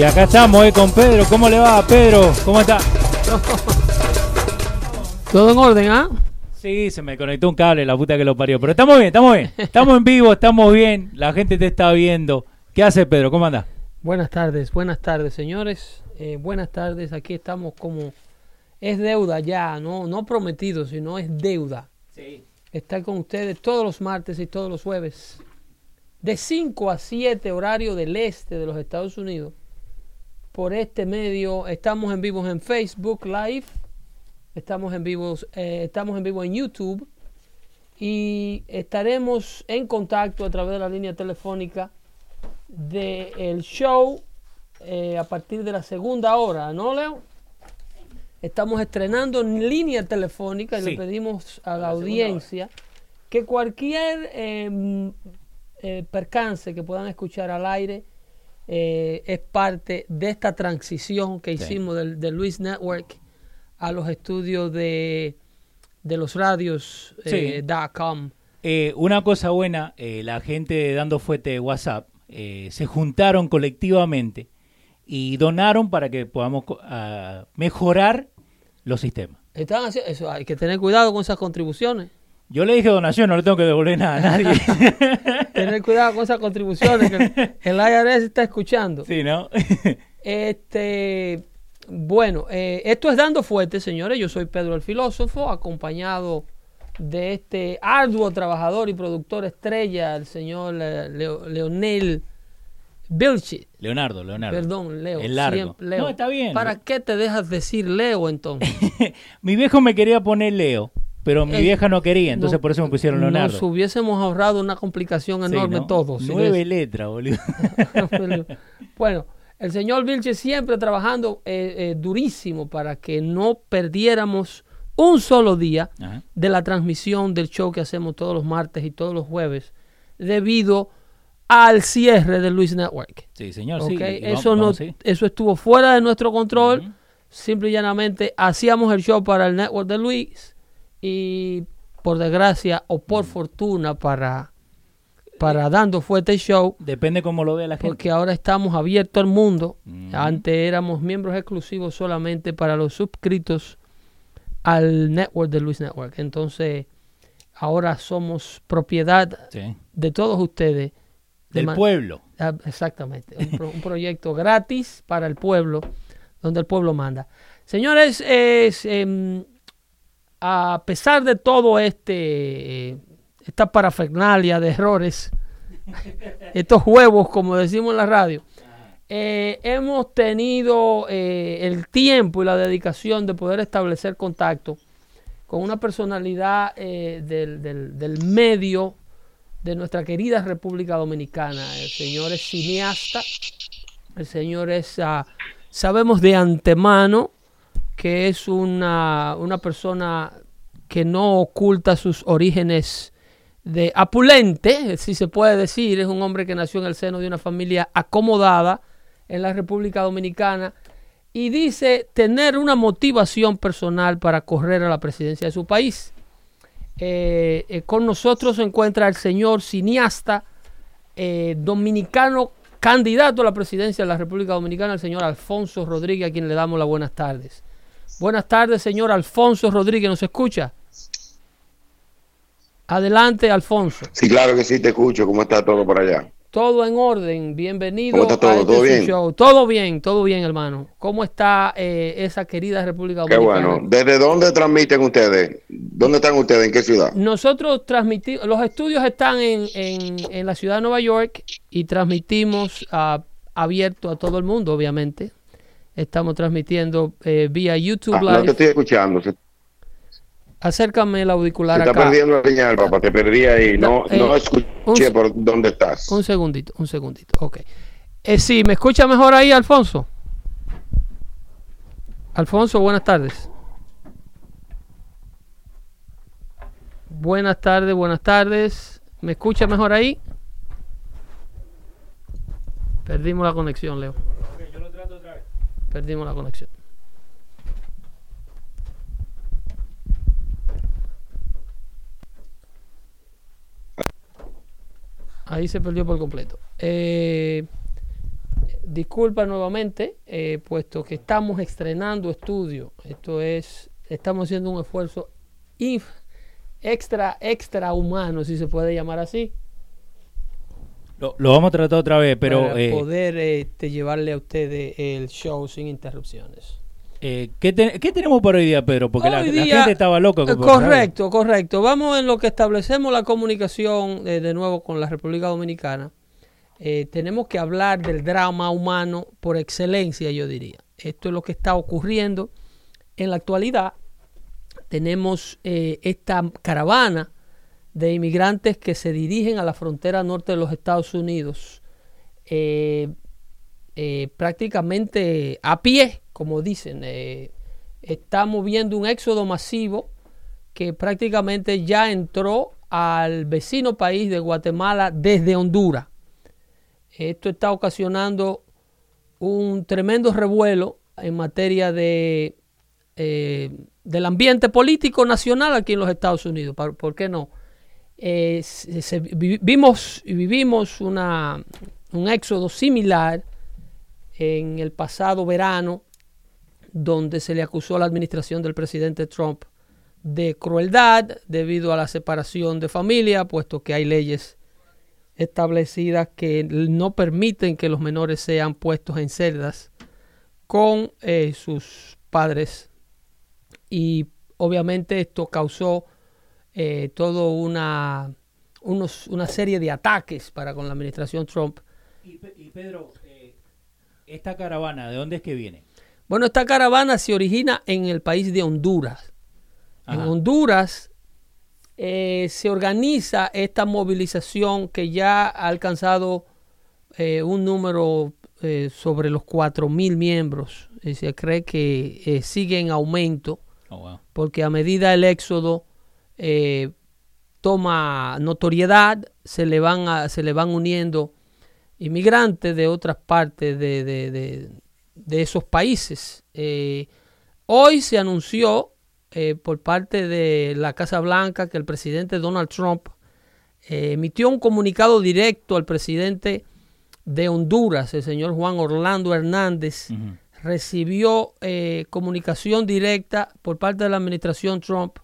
Y acá estamos eh, con Pedro. ¿Cómo le va, Pedro? ¿Cómo está? Todo en orden, ¿ah? Sí, se me conectó un cable, la puta que lo parió. Pero estamos bien, estamos bien. Estamos en vivo, estamos bien. La gente te está viendo. ¿Qué hace, Pedro? ¿Cómo anda? Buenas tardes, buenas tardes, señores. Eh, buenas tardes. Aquí estamos como es deuda ya, no, no prometido, sino es deuda. Sí. Estar con ustedes todos los martes y todos los jueves, de 5 a 7 horario del este de los Estados Unidos. Por este medio estamos en vivo en Facebook Live, estamos en vivo, eh, estamos en vivo en YouTube y estaremos en contacto a través de la línea telefónica del show eh, a partir de la segunda hora, ¿no, Leo? Estamos estrenando en línea telefónica y Sí. le pedimos a la, audiencia que cualquier eh, eh, percance que puedan escuchar al aire eh, es parte de esta transición que Sí. hicimos del, del Luis Network a los estudios de, de los radios eh, Sí. com. Eh, una cosa buena, eh, la gente de Dando Fuete de WhatsApp eh, se juntaron colectivamente y donaron para que podamos ah, mejorar los sistemas. Están eso, hay que tener cuidado con esas contribuciones. Yo le dije donación, no le tengo que devolver nada a nadie. Tener cuidado con esas contribuciones que el IRS está escuchando. sí, ¿no? Este, bueno, eh, esto es Dando Fuerte, señores. Yo soy Pedro el Filósofo, acompañado de este arduo trabajador y productor estrella, el señor eh, Leo- Leonel Vilchi. Leonardo, Leonardo. Perdón, Leo. El largo. siempre- Leo. No, está bien. ¿Para qué te dejas decir Leo entonces? Mi viejo me quería poner Leo, pero mi Eh, vieja no quería, entonces No- por eso me pusieron Leonardo. Nos hubiésemos ahorrado una complicación Sí, enorme ¿no? todos. Nueve letras, boludo. bueno, el señor Vilche siempre trabajando eh, eh, durísimo para que no perdiéramos un solo día Ajá. de la transmisión del show que hacemos todos los martes y todos los jueves debido al cierre de Luis Network. Sí, señor, sí. vamos- eso, no, vamos, sí. eso estuvo fuera de nuestro control. Ujú. Simple y llanamente hacíamos el show para el network de Luis y por desgracia o por fortuna para, para Dando Fuerte Show, Depende cómo lo vea la gente. porque ahora estamos abiertos al mundo. Ujú. Antes éramos miembros exclusivos solamente para los suscritos al network de Luis Network. Entonces, ahora somos propiedad Sí. de todos ustedes. de Del pueblo. Ah, Exactamente, un, pro- un proyecto gratis para el pueblo, donde el pueblo manda. Señores, es, em, a pesar de todo este, esta parafernalia de errores, estos huevos, como decimos en la radio, eh, hemos tenido eh, el tiempo y la dedicación de poder establecer contacto con una personalidad eh, del, del- del medio de nuestra querida República Dominicana. El señor es cineasta, el señor es, ah, sabemos de antemano que es una, una persona que no oculta sus orígenes de apulente, si se puede decir, es un hombre que nació en el seno de una familia acomodada en la República Dominicana y dice tener una motivación personal para correr a la presidencia de su país. Eh, eh, con nosotros se encuentra el señor cineasta eh, dominicano, candidato a la presidencia de la República Dominicana, el señor Alfonso Rodríguez, a quien le damos las buenas tardes. Buenas tardes, señor Alfonso Rodríguez, ¿nos escucha? Adelante, Alfonso. Sí, claro que sí, te escucho. ¿Cómo está todo por allá? Todo en orden, bienvenido ¿Cómo está todo? a este ¿Todo bien? show. Todo bien, todo bien, hermano. ¿Cómo está eh, esa querida República Qué Dominicana? bueno. ¿Desde dónde transmiten ustedes? ¿Dónde están ustedes? ¿En qué ciudad? Nosotros transmitimos, los estudios están en, en, en la ciudad de Nueva York y transmitimos ah, abierto a todo el mundo, obviamente. Estamos transmitiendo eh, vía YouTube Ah, no Live. te estoy escuchando. Se, se Acércame el auricular está acá. perdiendo la señal, papá. Te perdí ahí. No, Eh, no un- escuché por dónde estás. Un segundito, un segundito. Ok. Eh, sí, ¿me escucha mejor ahí, Alfonso? Alfonso, buenas tardes. Buenas tardes, buenas tardes. ¿Me escucha mejor ahí? Perdimos la conexión, Leo. Perdimos la conexión. Ahí se perdió por completo. Eh, disculpa nuevamente, eh, puesto que estamos estrenando estudio. Esto es, estamos haciendo un esfuerzo inf- extra, extra humano, si se puede llamar así, Lo, lo vamos a tratar otra vez, pero para eh, poder este, llevarle a ustedes el show sin interrupciones. eh, ¿qué, te- qué tenemos para hoy día, Pedro? Porque la, la gente estaba loca. Eh, con- Correcto, correcto. Vamos en lo que establecemos la comunicación eh, de nuevo con la República Dominicana. Eh, tenemos que hablar del drama humano por excelencia, yo diría. Esto es lo que está ocurriendo en la actualidad. Tenemos eh, esta caravana de inmigrantes que se dirigen a la frontera norte de los Estados Unidos. eh, eh, prácticamente a pie, como dicen. eh, estamos viendo un éxodo masivo que prácticamente ya entró al vecino país de Guatemala desde Honduras. Esto está ocasionando un tremendo revuelo en materia de del ambiente político nacional aquí en los Estados Unidos. ¿Por, por qué no? Eh, vimos y vivimos una, un éxodo similar en el pasado verano, donde se le acusó a la administración del presidente Trump de crueldad debido a la separación de familia, puesto que hay leyes establecidas que no permiten que los menores sean puestos en celdas con eh, sus padres. Y obviamente esto causó eh, todo una, unos- una serie de ataques para con la administración Trump. Y, Pe- y Pedro, eh, esta caravana, ¿de dónde es que viene? Bueno, esta caravana se origina en el país de Honduras. En. Honduras eh, se organiza esta movilización que ya ha alcanzado eh, un número sobre los 4.000 miembros. Y se cree que sigue en aumento Oh, wow. porque a medida el éxodo eh, toma notoriedad, se le van, a- se le van uniendo inmigrantes de otras partes de, de- de- de esos países. Eh, hoy se anunció eh, por parte de la Casa Blanca que el presidente Donald Trump eh, emitió un comunicado directo al presidente de Honduras, el señor Juan Orlando Hernández, recibió comunicación directa por parte de la administración Trump,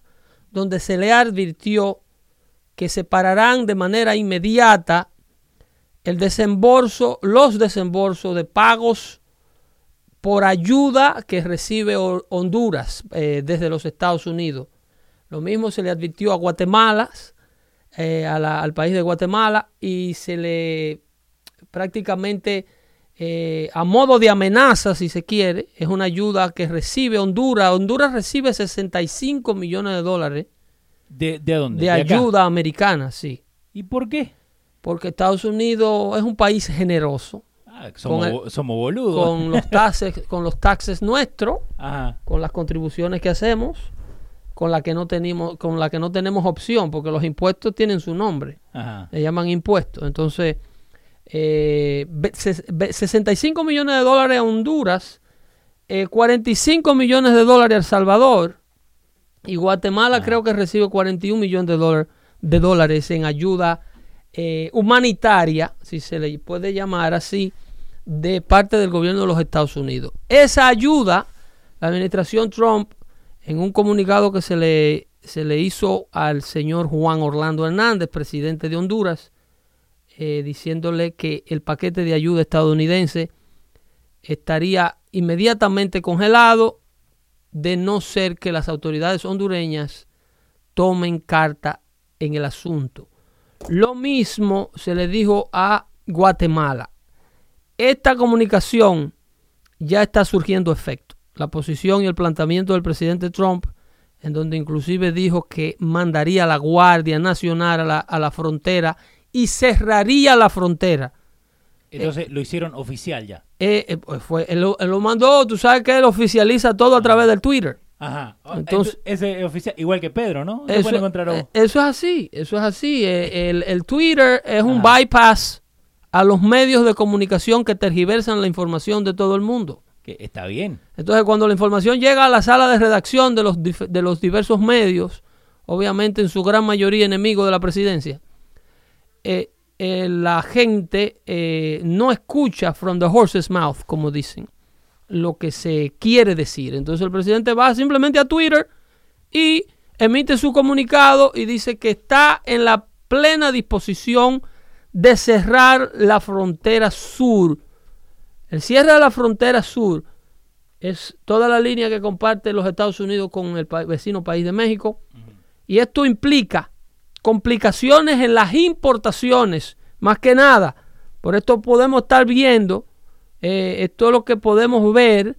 donde se le advirtió que separarán de manera inmediata el desembolso, los desembolsos de pagos por ayuda que recibe Ho- Honduras eh, desde los Estados Unidos. Lo mismo se le advirtió a Guatemala, eh, al país de Guatemala, y se le prácticamente eh, a modo de amenaza, si se quiere, es una ayuda que recibe Honduras. Honduras recibe 65 millones de dólares ¿De, de dónde? de ayuda americana, sí. ¿Y por qué? Porque Estados Unidos es un país generoso Ah, somos, Con el- bo- somos boludos. con los taxes, con los taxes nuestros, Ajá. con las contribuciones que hacemos, con la que no tenemos, con la que no tenemos opción, porque los impuestos tienen su nombre. Ajá. le llaman impuestos. Entonces, eh, ve- ses- ve- 65 millones de dólares a Honduras, eh, 45 millones de dólares a El Salvador y Guatemala Ah. creo que recibe 41 millones de, dólar- de dólares en ayuda eh, humanitaria, si se le puede llamar así, de parte del gobierno de los Estados Unidos. Esa ayuda, la administración Trump, en un comunicado que se le, se le hizo al señor Juan Orlando Hernández, presidente de Honduras, eh, diciéndole que el paquete de ayuda estadounidense estaría inmediatamente congelado de no ser que las autoridades hondureñas tomen carta en el asunto. Lo mismo se le dijo a Guatemala. Esta comunicación ya está surgiendo efecto. La posición y el planteamiento del presidente Trump, en donde inclusive dijo que mandaría a la Guardia Nacional a la, a la frontera y cerraría la frontera. Entonces lo hicieron oficial ya. Eh, eh, pues fue, él, lo, él lo mandó, tú sabes que él oficializa todo a través del Twitter. Ajá. Entonces- Entonces, ese es oficial, igual que Pedro, ¿no? Eso, eh, eso es así, eso es así. Eh, El, el Twitter es un bypass a los medios de comunicación que tergiversan la información de todo el mundo. que está bien. Entonces, cuando la información llega a la sala de redacción de los, de los diversos medios, obviamente en su gran mayoría enemigos de la presidencia, eh, eh, la gente eh, no escucha from the horse's mouth, como dicen, lo que se quiere decir. Entonces el presidente va simplemente a Twitter y emite su comunicado y dice que está en la plena disposición de cerrar la frontera sur. El cierre de la frontera sur es toda la línea que comparte los Estados Unidos con el vecino país de México. Y esto implica complicaciones en las importaciones, más que nada. Por esto podemos estar viendo, eh, esto es lo que podemos ver,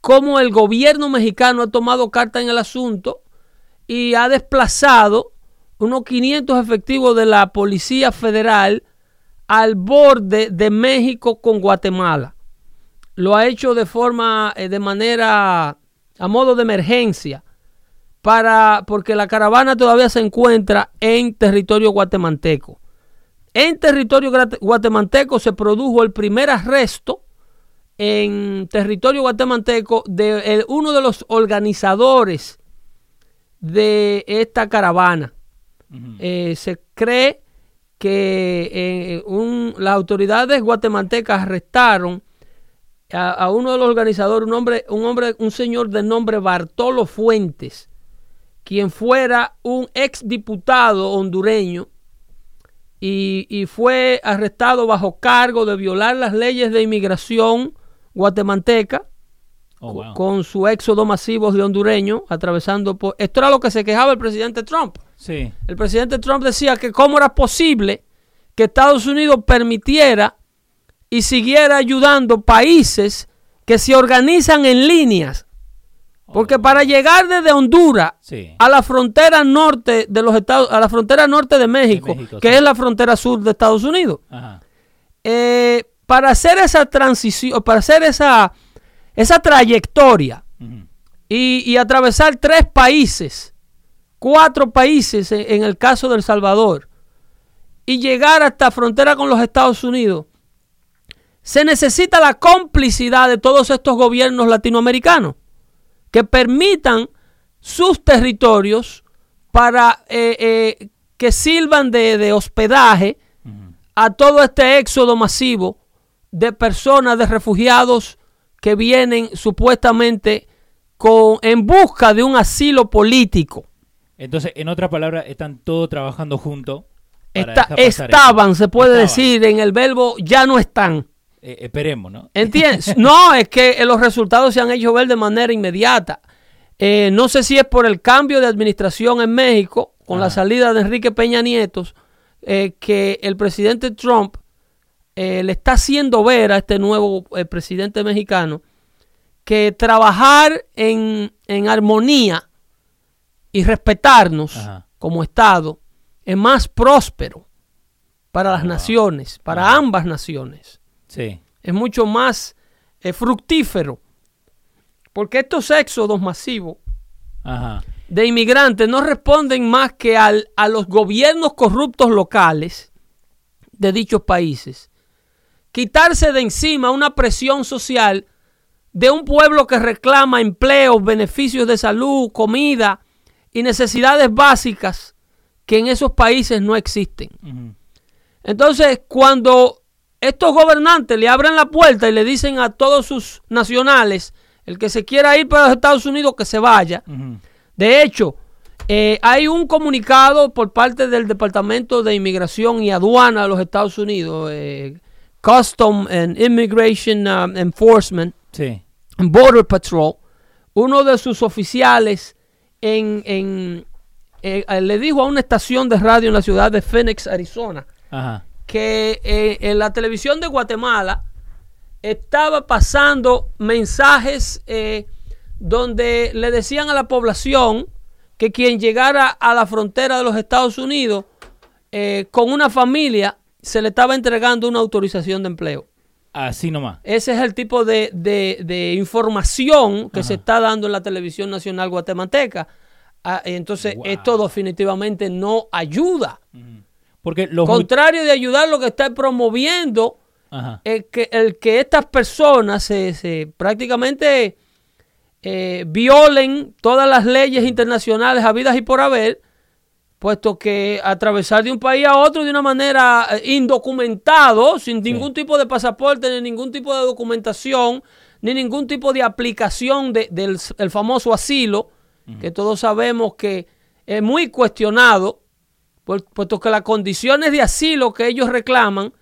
cómo el gobierno mexicano ha tomado carta en el asunto y ha desplazado unos 500 efectivos de la Policía Federal al borde de México con Guatemala. Lo ha hecho de forma, eh, de manera, a modo de emergencia, para, porque la caravana todavía se encuentra en territorio guatemalteco. En territorio guatemalteco se produjo el primer arresto en territorio guatemalteco de uno de los organizadores de esta caravana. Eh, se cree que eh, las autoridades guatemaltecas arrestaron a, uno de los organizadores, un hombre, un hombre, un señor de nombre Bartolo Fuentes, quien fuera un ex diputado hondureño y, fue arrestado bajo cargo de violar las leyes de inmigración guatemalteca oh, con su éxodo masivo de hondureños atravesando por... Esto era lo que se quejaba el presidente Trump. Sí. El presidente Trump decía que cómo era posible que Estados Unidos permitiera y siguiera ayudando países que se organizan en líneas porque para llegar desde Honduras a la frontera norte de los Estados, a la frontera norte de México, que es la frontera sur de Estados Unidos, eh, para hacer esa transición, para hacer esa, esa trayectoria y, atravesar tres países, cuatro países en, el caso del Salvador, y llegar hasta frontera con los Estados Unidos, se necesita la complicidad de todos estos gobiernos latinoamericanos que permitan sus territorios para eh, eh, que sirvan de, hospedaje a todo este éxodo masivo de personas, de refugiados que vienen supuestamente con, en busca de un asilo político. Entonces, en otras palabras, están todos trabajando juntos. estaban, se puede decir, en el verbo ya no están. Eh, esperemos, ¿no? ¿Entiendes? no, es que eh, los resultados se han hecho ver de manera inmediata. Eh, no sé si es por el cambio de administración en México, con la salida de Enrique Peña Nietos, que el presidente Trump le está haciendo ver a este nuevo presidente mexicano que trabajar en, armonía y respetarnos como Estado es más próspero para las naciones, para ambas naciones. Es mucho más eh, fructífero. Porque estos éxodos masivos de inmigrantes no responden más que al, a los gobiernos corruptos locales de dichos países. Quitarse de encima una presión social de un pueblo que reclama empleos, beneficios de salud, comida y necesidades básicas que en esos países no existen. Entonces, cuando estos gobernantes le abren la puerta y le dicen a todos sus nacionales, el que se quiera ir para los Estados Unidos, que se vaya. De hecho, eh, hay un comunicado por parte del Departamento de Inmigración y Aduana de los Estados Unidos, eh, Custom and Immigration um, Enforcement, Border Patrol, uno de sus oficiales en, eh, le dijo a una estación de radio en la ciudad de Phoenix, Arizona, Ajá que eh, en la televisión de Guatemala estaba pasando mensajes eh, donde le decían a la población que quien llegara a la frontera de los Estados Unidos eh, con una familia se le estaba entregando una autorización de empleo. Así nomás. Ese es el tipo de, información que se está dando en la televisión nacional guatemalteca. Ah, entonces, esto definitivamente no ayuda. Porque lo Contrario de ayudar, lo que está promoviendo es que, el que estas personas se, prácticamente eh, violen todas las leyes internacionales habidas y por haber, puesto que atravesar de un país a otro de una manera eh, indocumentado, sin ningún tipo de pasaporte, ni ningún tipo de documentación, ni ningún tipo de aplicación del famoso asilo, que todos sabemos que es muy cuestionado, puesto que las condiciones de asilo que ellos reclaman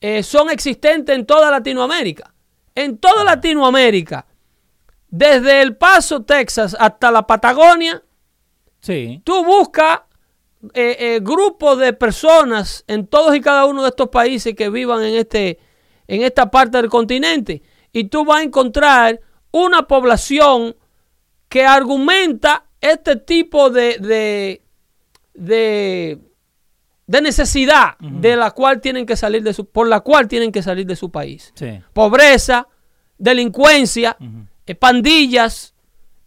eh, son existentes en toda Latinoamérica. En toda Latinoamérica, desde El Paso, Texas, hasta la Patagonia, sí. tú buscas eh, eh, grupos de personas en todos y cada uno de estos países que vivan en, este, en esta parte del continente y tú vas a encontrar una población que argumenta este tipo de, de, de, necesidad de la cual tienen que salir de su, por la cual tienen que salir de su país. Pobreza, delincuencia, eh, pandillas,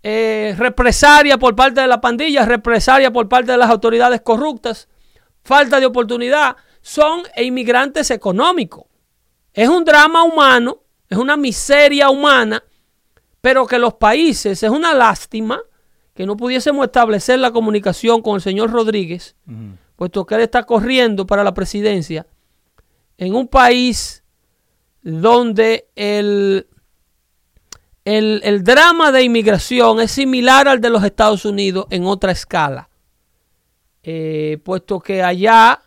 eh, represaria por parte de la pandilla, represaria por parte de las autoridades corruptas, falta de oportunidad, son inmigrantes económicos. Es un drama humano, es una miseria humana, pero que los países, es una lástima que no pudiésemos establecer la comunicación con el señor Rodríguez, puesto que él está corriendo para la presidencia, en un país donde el, el, drama de inmigración es similar al de los Estados Unidos en otra escala, eh, puesto que allá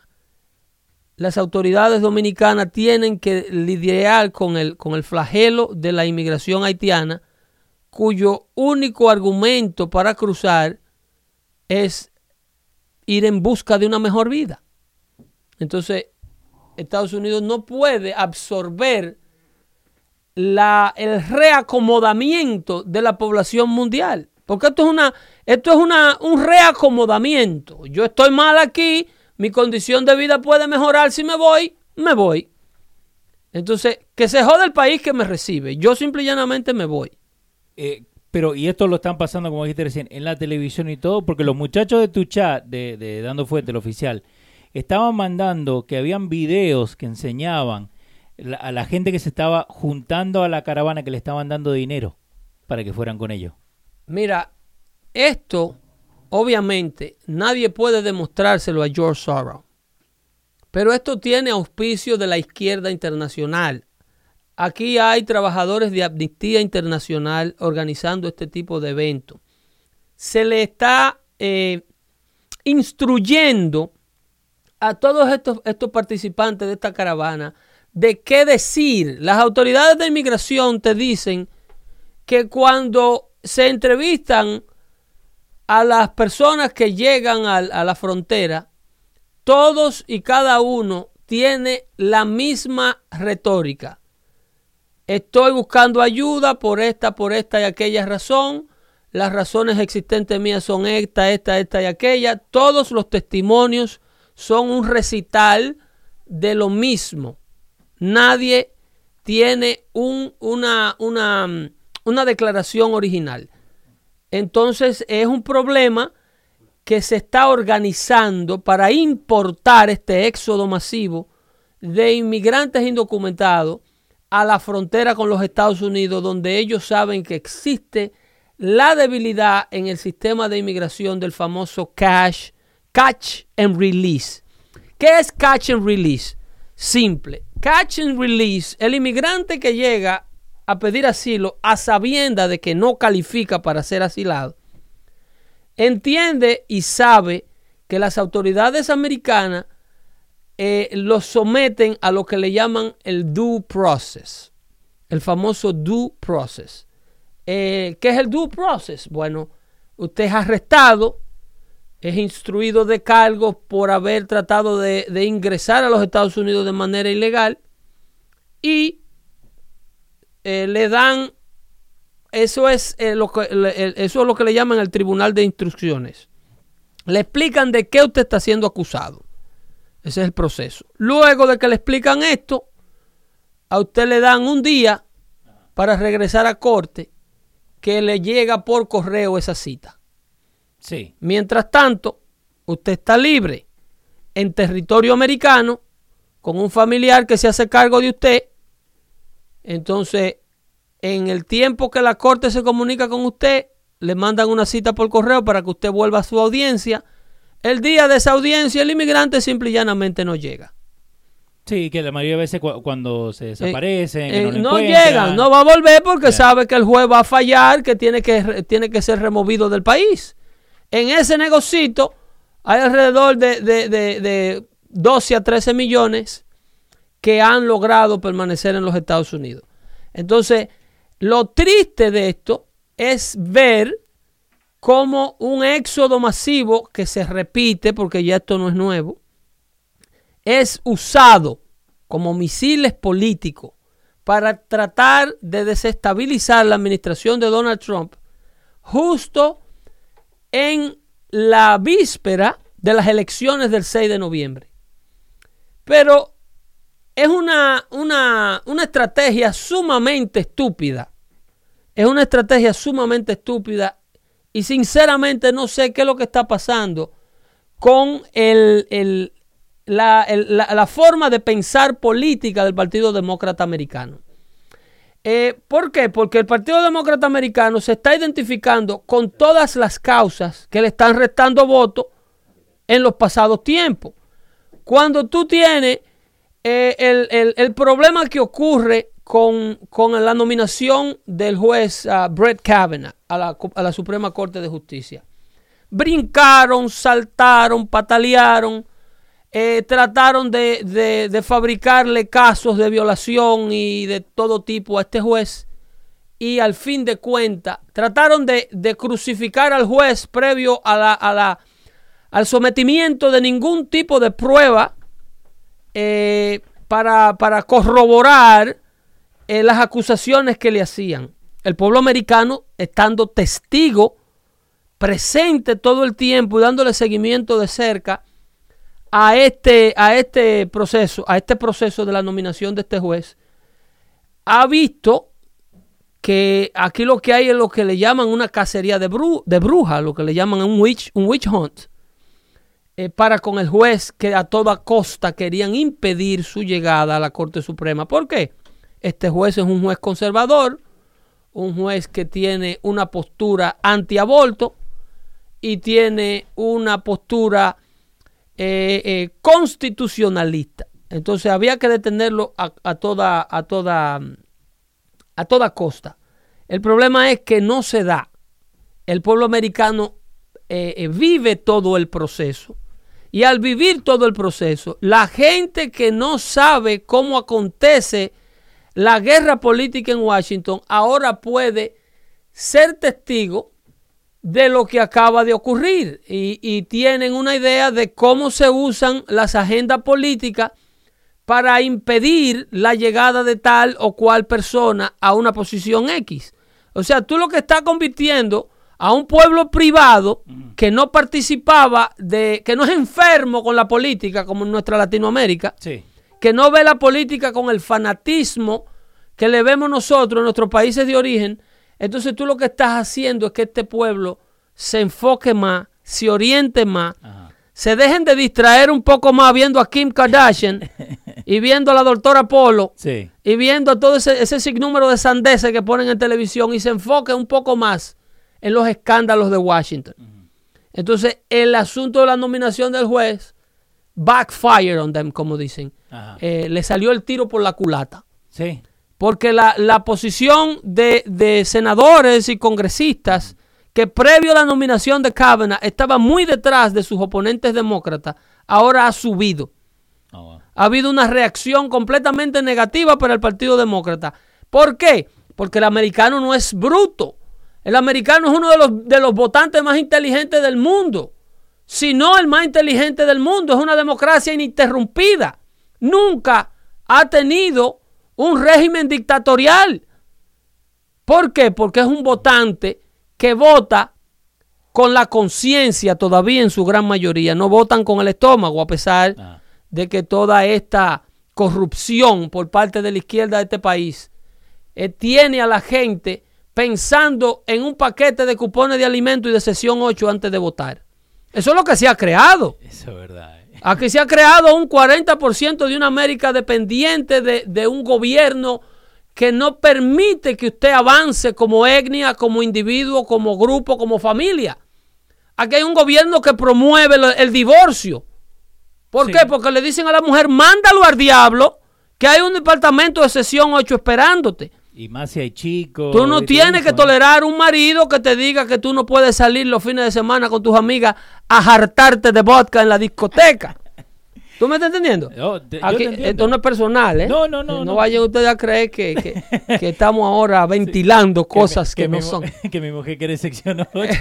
las autoridades dominicanas tienen que lidiar con el, con el flagelo de la inmigración haitiana cuyo único argumento para cruzar es ir en busca de una mejor vida. Entonces, Estados Unidos no puede absorber la, el reacomodamiento de la población mundial. Porque esto es, una, esto es una, un reacomodamiento. Yo estoy mal aquí, mi condición de vida puede mejorar si me voy, me voy. Entonces, que se jode el país que me recibe. Yo simple y llanamente me voy. Eh, pero, y esto lo están pasando, como dijiste recién, en la televisión y todo, porque los muchachos de tu chat, de, Dando Fuente, el oficial, estaban mandando que habían videos que enseñaban a la gente que se estaba juntando a la caravana que le estaban dando dinero para que fueran con ellos. Mira, esto, obviamente, nadie puede demostrárselo a George Soros. Pero esto tiene auspicio de la izquierda internacional. Aquí hay trabajadores de Amnistía Internacional organizando este tipo de eventos. Se le está eh, instruyendo a todos estos, estos participantes de esta caravana de qué decir. Las autoridades de inmigración te dicen que cuando se entrevistan a las personas que llegan a, a, la frontera, todos y cada uno tiene la misma retórica. Estoy buscando ayuda por esta, por esta y aquella razón. Las razones existentes mías son esta, esta, esta y aquella. Todos los testimonios son un recital de lo mismo. Nadie tiene un, una, una, una declaración original. Entonces es un problema que se está organizando para importar este éxodo masivo de inmigrantes indocumentados a la frontera con los Estados Unidos, donde ellos saben que existe la debilidad en el sistema de inmigración del famoso cash, catch and release. ¿Qué es catch and release? Simple. Catch and release, el inmigrante que llega a pedir asilo a sabienda de que no califica para ser asilado, entiende y sabe que las autoridades americanas eh, los someten a lo que le llaman el due process, el famoso due process. Eh, ¿Qué es el due process? Bueno, usted es arrestado, es instruido de cargos por haber tratado de, ingresar a los Estados Unidos de manera ilegal y eh, le dan, eso es, lo que, eso es lo que le llaman el tribunal de instrucciones. Le explican de qué usted está siendo acusado. Ese es el proceso. Luego de que le explican esto, a usted le dan un día para regresar a corte que le llega por correo esa cita. Sí. Mientras tanto, usted está libre en territorio americano con un familiar que se hace cargo de usted. Entonces, en el tiempo que la corte se comunica con usted, le mandan una cita por correo para que usted vuelva a su audiencia el día de esa audiencia el inmigrante simple y llanamente no llega. Sí, que la mayoría de veces cu- cuando se desaparecen, que Eh, no, no llegan, no va a volver porque sabe que el juez va a fallar, que tiene que, tiene que ser removido del país. En ese negocito hay alrededor de, de, de- de 12 a 13 millones que han logrado permanecer en los Estados Unidos. Entonces, lo triste de esto es ver cómo un éxodo masivo que se repite, porque ya esto no es nuevo, es usado como misiles políticos para tratar de desestabilizar la administración de Donald Trump justo en la víspera de las elecciones del 6 de noviembre. Pero es una, una, una estrategia sumamente estúpida. Es una estrategia sumamente estúpida y sinceramente no sé qué es lo que está pasando con el, el- la, la- la forma de pensar política del Partido Demócrata Americano. Eh, ¿Por qué? Porque el Partido Demócrata Americano se está identificando con todas las causas que le están restando votos en los pasados tiempos. Cuando tú tienes eh, el- el problema que ocurre con, con la nominación del juez ah, Brett Kavanaugh a la, a la Suprema Corte de Justicia. Brincaron, saltaron, patalearon, eh, trataron de, de- de fabricarle casos de violación y de todo tipo a este juez. Y al fin de cuentas, trataron de, de crucificar al juez previo a la, a la- al sometimiento de ningún tipo de prueba eh, para, para corroborar eh, las acusaciones que le hacían. El pueblo americano, estando testigo, presente todo el tiempo y dándole seguimiento de cerca a este, a este proceso, a este proceso de la nominación de este juez, ha visto que aquí lo que hay es lo que le llaman una cacería de, bru de brujas, lo que le llaman un witch, un witch hunt, eh, para con el juez que a toda costa querían impedir su llegada a la Corte Suprema. ¿Por qué? Este juez es un juez conservador, un juez que tiene una postura antiaborto y tiene una postura eh, eh, constitucionalista. Entonces había que detenerlo a, toda, a toda, a toda costa. El problema es que no se da. El pueblo americano eh, vive todo el proceso. Y al vivir todo el proceso, la gente que no sabe cómo acontece la guerra política en Washington ahora puede ser testigo de lo que acaba de ocurrir y, y tienen una idea de cómo se usan las agendas políticas para impedir la llegada de tal o cual persona a una posición X. O sea, tú lo que estás convirtiendo a un pueblo privado que no participaba de, que no es enfermo con la política como en nuestra Latinoamérica, Sí. que no ve la política con el fanatismo que le vemos nosotros en nuestros países de origen, entonces tú lo que estás haciendo es que este pueblo se enfoque más, se oriente más, Ajá. se dejen de distraer un poco más viendo a Kim Kardashian y viendo a la doctora Polo Sí. y viendo todo ese, ese sinnúmero de sandeces que ponen en televisión y se enfoquen un poco más en los escándalos de Washington. Entonces, el asunto de la nominación del juez backfired on them, como dicen. Eh, le salió el tiro por la culata. Sí. Porque la, la posición de, de senadores y congresistas que previo a la nominación de Kavanaugh estaba muy detrás de sus oponentes demócratas, ahora ha subido. Oh, wow. Ha habido una reacción completamente negativa para el Partido Demócrata. ¿Por qué? Porque el americano no es bruto. El americano es uno de los, de los votantes más inteligentes del mundo. Si no el más inteligente del mundo. Es una democracia ininterrumpida. Nunca ha tenido un régimen dictatorial. ¿Por qué? Porque es un votante que vota con la conciencia todavía en su gran mayoría. No votan con el estómago a pesar Ah. de que toda esta corrupción por parte de la izquierda de este país eh, tiene a la gente pensando en un paquete de cupones de alimentos y de sesión 8 antes de votar. Eso es lo que se ha creado. Eso es verdad. Aquí se ha creado un 40% de una América dependiente de, de un gobierno que no permite que usted avance como etnia, como individuo, como grupo, como familia. aquí hay un gobierno que promueve el divorcio. ¿Por Sí. qué? Porque le dicen a la mujer, mándalo al diablo, que hay un departamento de sesión 8 esperándote. Y más si hay chicos. Tú no tienes que ¿eh? tolerar un marido que te diga que tú no puedes salir los fines de semana con tus amigas a jartarte de vodka en la discoteca. ¿Tú me estás entendiendo? Te- yo Aquí, te esto no es personal, ¿eh? No, no, no, No, no. vayan ustedes a creer que, que- que estamos ahora ventilando cosas que, no son. Que mi mujer quiere sección 8.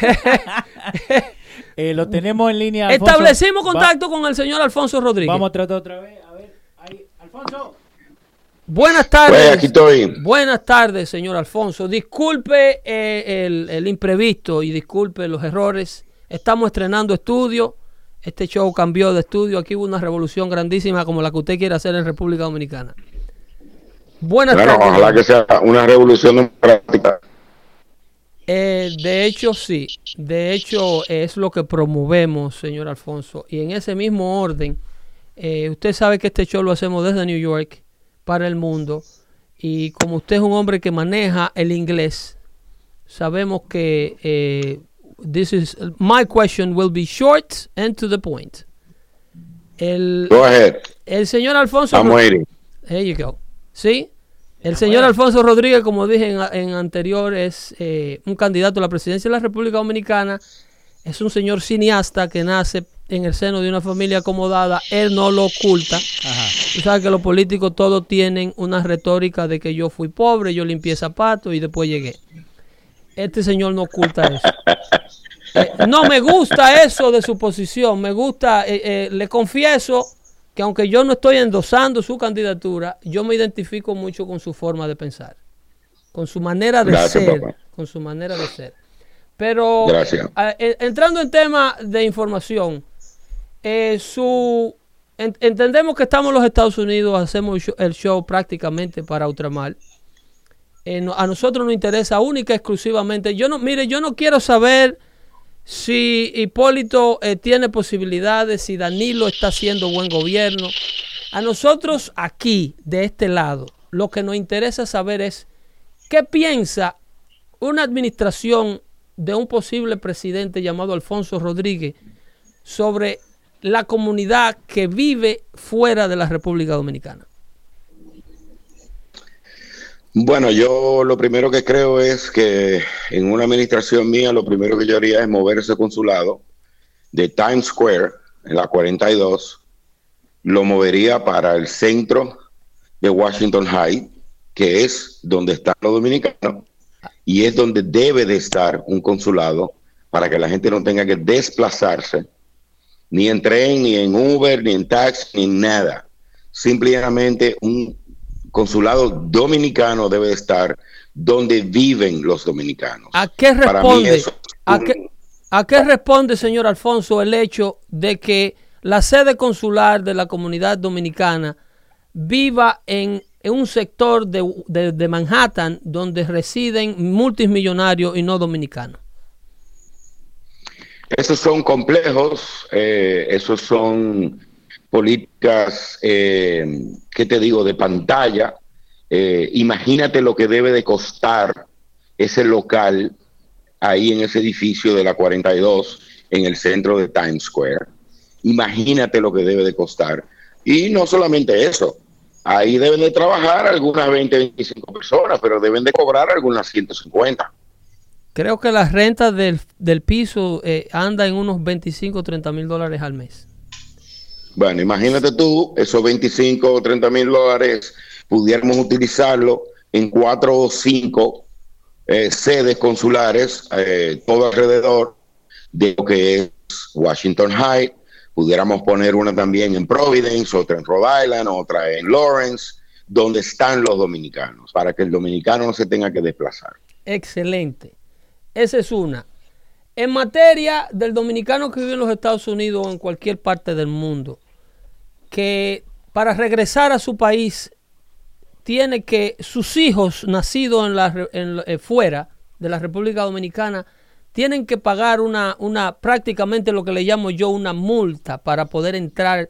Eh, lo tenemos en línea. Alfonso. Establecimos Va- contacto con el señor Alfonso Rodríguez. vamos a tratar otra vez. A ver, ahí, Alfonso. Buenas tardes. Pues aquí estoy. Buenas tardes, señor Alfonso. Disculpe eh, el, el imprevisto y disculpe los errores. Estamos estrenando estudio. Este show cambió de estudio. Aquí hubo una revolución grandísima como la que usted quiere hacer en República Dominicana. Buenas Bueno, tardes. ojalá que sea una revolución democrática. Eh, de hecho, sí. De hecho, es lo que promovemos, señor Alfonso. Y en ese mismo orden, eh, usted sabe que este show lo hacemos desde New York para el mundo. Y como usted es un hombre que maneja el inglés, sabemos que eh, this is my question will be short and to the point. El, Go ahead. el señor Alfonso. I'm waiting. There you go. ¿Sí? El señor Alfonso Rodríguez, como dije en, en anterior, es eh, un candidato a la presidencia de la República Dominicana. Es un señor cineasta que nace en el seno de una familia acomodada. Él no lo oculta. Ajá. Tú sabes que los políticos todos tienen una retórica de que yo fui pobre, yo limpié zapatos y después llegué. Este señor no oculta eso. Eh, no me gusta eso de su posición. Me gusta, eh, eh, le confieso que aunque yo no estoy endosando su candidatura, yo me identifico mucho con su forma de pensar, con su manera de Gracias, ser, papá. con su manera de ser. Pero entrando en tema de información, eh, su en- entendemos que estamos en los Estados Unidos, hacemos el show, prácticamente para Ultramar. Eh, a nosotros nos interesa única exclusivamente. Yo no, mire, yo no quiero saber si Hipólito eh, tiene posibilidades, si Danilo está haciendo buen gobierno. A nosotros aquí, de este lado, lo que nos interesa saber es qué piensa una administración de un posible presidente llamado Alfonso Rodríguez sobre la comunidad que vive fuera de la República Dominicana. Bueno, yo lo primero que creo es que en una administración mía lo primero que yo haría es mover ese consulado de Times Square, en la 42, lo movería para el centro de Washington High, que es donde están los dominicanos, y es donde debe de estar un consulado para que la gente no tenga que desplazarse, ni en tren, ni en Uber, ni en taxi, ni en nada. Simplemente un consulado dominicano debe estar donde viven los dominicanos. ¿A qué responde? ¿A qué, a qué responde, señor Alfonso, el hecho de que la sede consular de la comunidad dominicana viva en, en un sector de, de- de Manhattan donde residen multimillonarios y no dominicanos? Esos son complejos, eh, esos son políticas, eh, ¿qué te digo?, de pantalla. Eh, imagínate lo que debe de costar ese local ahí en ese edificio de la 42 en el centro de Times Square. Imagínate lo que debe de costar. Y no solamente eso, ahí deben de trabajar algunas 20, 25 personas, pero deben de cobrar algunas 150. Creo que la renta del, del piso eh, anda en unos 25 o 30 mil dólares al mes. Bueno, imagínate tú, esos 25 o 30 mil dólares pudiéramos utilizarlo en cuatro o cinco eh, sedes consulares, eh, todo alrededor de lo que es Washington High. Pudiéramos poner una también en Providence, otra en Rhode Island, otra en Lawrence, donde están los dominicanos, para que el dominicano no se tenga que desplazar. Excelente. Esa es una. En materia del dominicano que vive en los Estados Unidos o en cualquier parte del mundo, que para regresar a su país tiene que sus hijos nacidos en la, en eh, fuera de la República Dominicana tienen que pagar una, una prácticamente lo que le llamo yo una multa para poder entrar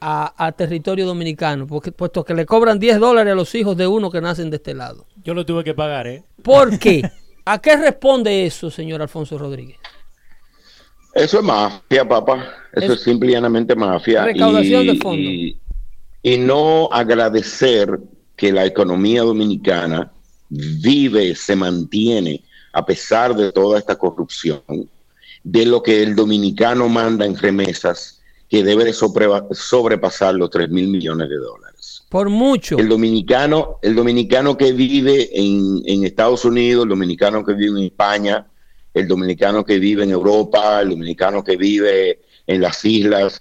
a, a territorio dominicano, porque puesto que le cobran 10 dólares a los hijos de uno que nacen de este lado. Yo lo tuve que pagar, ¿eh? ¿Por qué? ¿A qué responde eso, señor Alfonso Rodríguez? Eso es mafia, papá. Eso es, simple y llanamente mafia. Recaudación de fondos. y no agradecer que la economía dominicana vive, se mantiene a pesar de toda esta corrupción, de lo que el dominicano manda en remesas, que debe de sobrepasar los 3 mil millones de dólares. Por mucho. El dominicano, el dominicano que vive en, Estados Unidos, el dominicano que vive en España, el dominicano que vive en Europa, el dominicano que vive en las islas,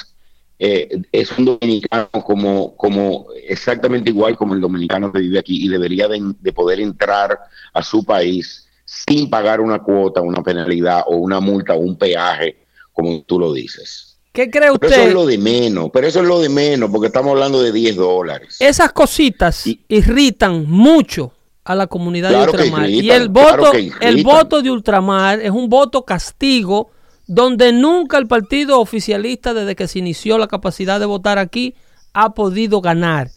eh, es un dominicano como, como exactamente igual como el dominicano que vive aquí y debería de, poder entrar a su país sin pagar una cuota, una penalidad o una multa o un peaje, como tú lo dices. ¿Qué cree usted? eso es lo de menos, pero eso es lo de menos, porque estamos hablando de 10 dólares. Esas cositas irritan mucho a la comunidad de ultramar. y el voto, el voto de ultramar es un voto castigo donde nunca el partido oficialista, desde que se inició la capacidad de votar aquí, ha podido ganar.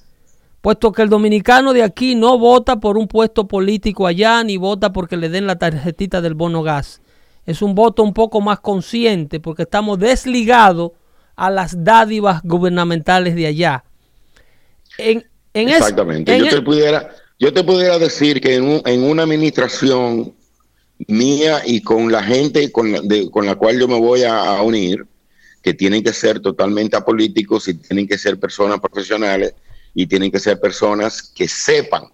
Puesto que el dominicano de aquí no vota por un puesto político allá, ni vota porque le den la tarjetita del bono gas. Es un voto un poco más consciente, porque estamos desligados a las dádivas gubernamentales de allá. Exactamente. yo, te pudiera, yo te pudiera decir que en, en una administración mía y con la gente con la, con la cual yo me voy a, unir, que tienen que ser totalmente apolíticos y tienen que ser personas profesionales y tienen que ser personas que sepan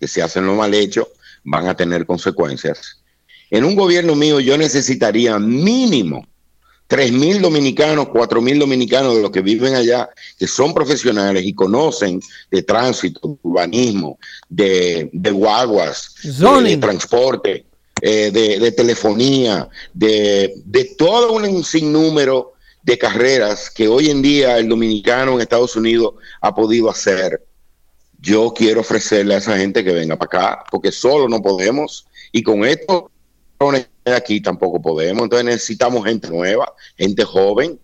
que si hacen lo mal hecho van a tener consecuencias. En un gobierno mío yo necesitaría mínimo tres mil dominicanos, cuatro mil dominicanos de los que viven allá, que son profesionales y conocen de tránsito, urbanismo, de, de guaguas, de transporte, eh, de, telefonía, de, de todo un sinnúmero de carreras que hoy en día el dominicano en Estados Unidos ha podido hacer. Yo quiero ofrecerle a esa gente que venga para acá, porque solo no podemos, y con esto aquí tampoco podemos. Entonces necesitamos gente nueva, gente joven,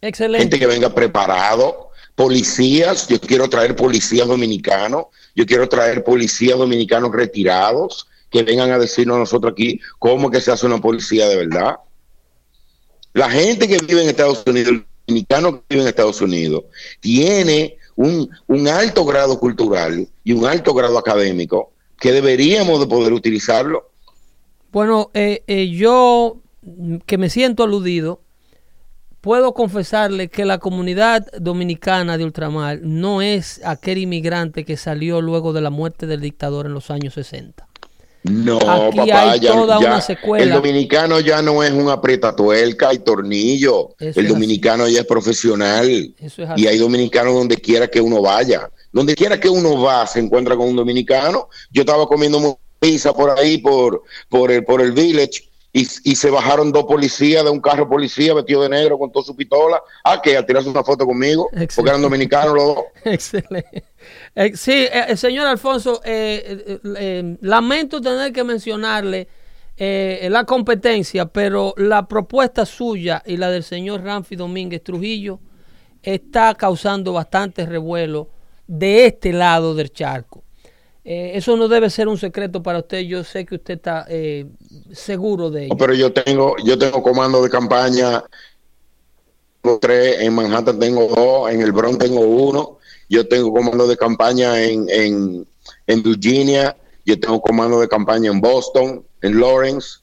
Excelente. gente que venga preparado, policías. Yo quiero traer policías dominicanos, yo quiero traer policías dominicanos retirados, que vengan a decirnos a nosotros aquí cómo que se hace una policía de verdad. La gente que vive en Estados Unidos, el dominicano que vive en Estados Unidos, tiene un, alto grado cultural y un alto grado académico que deberíamos de poder utilizarlo. Bueno, eh, eh, yo que me siento aludido, puedo confesarle que la comunidad dominicana de ultramar no es aquel inmigrante que salió luego de la muerte del dictador en los años 60. No, papá, ya, el dominicano ya no es un apretatuelca y tornillo. el dominicano ya es profesional. y hay dominicanos donde quiera que uno vaya. Donde quiera que uno va, se encuentra con un dominicano. Yo estaba comiendo pizza por ahí, por, por, el, por el village, y, se bajaron dos policías de un carro policía vestido de negro con toda su pistola. Ah, que a tirarse una foto conmigo, porque eran dominicanos los dos. Excelente. Eh, sí, eh, señor Alfonso, eh, lamento tener que mencionarle la competencia, pero la propuesta suya y la del señor Ramfi Domínguez Trujillo está causando bastante revuelo de este lado del charco. Eso no debe ser un secreto para usted. Yo sé que usted está seguro de ello. pero yo tengo, yo tengo comando de campaña. tres en Manhattan tengo dos, en el Bronx tengo uno yo tengo comando de campaña en, en, Virginia, yo tengo comando de campaña en Boston, en Lawrence,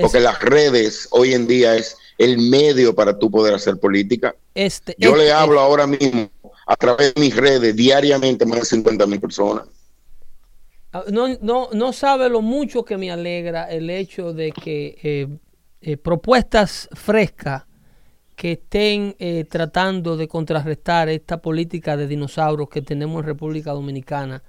porque las redes hoy en día es el medio para tú poder hacer política. Este, yo le hablo ahora mismo a través de mis redes diariamente más de 50 mil personas. Ah, no, no, no sabe lo mucho que me alegra el hecho de que eh, eh, propuestas frescas que estén eh, tratando de contrarrestar esta política de dinosaurios que tenemos en República Dominicana,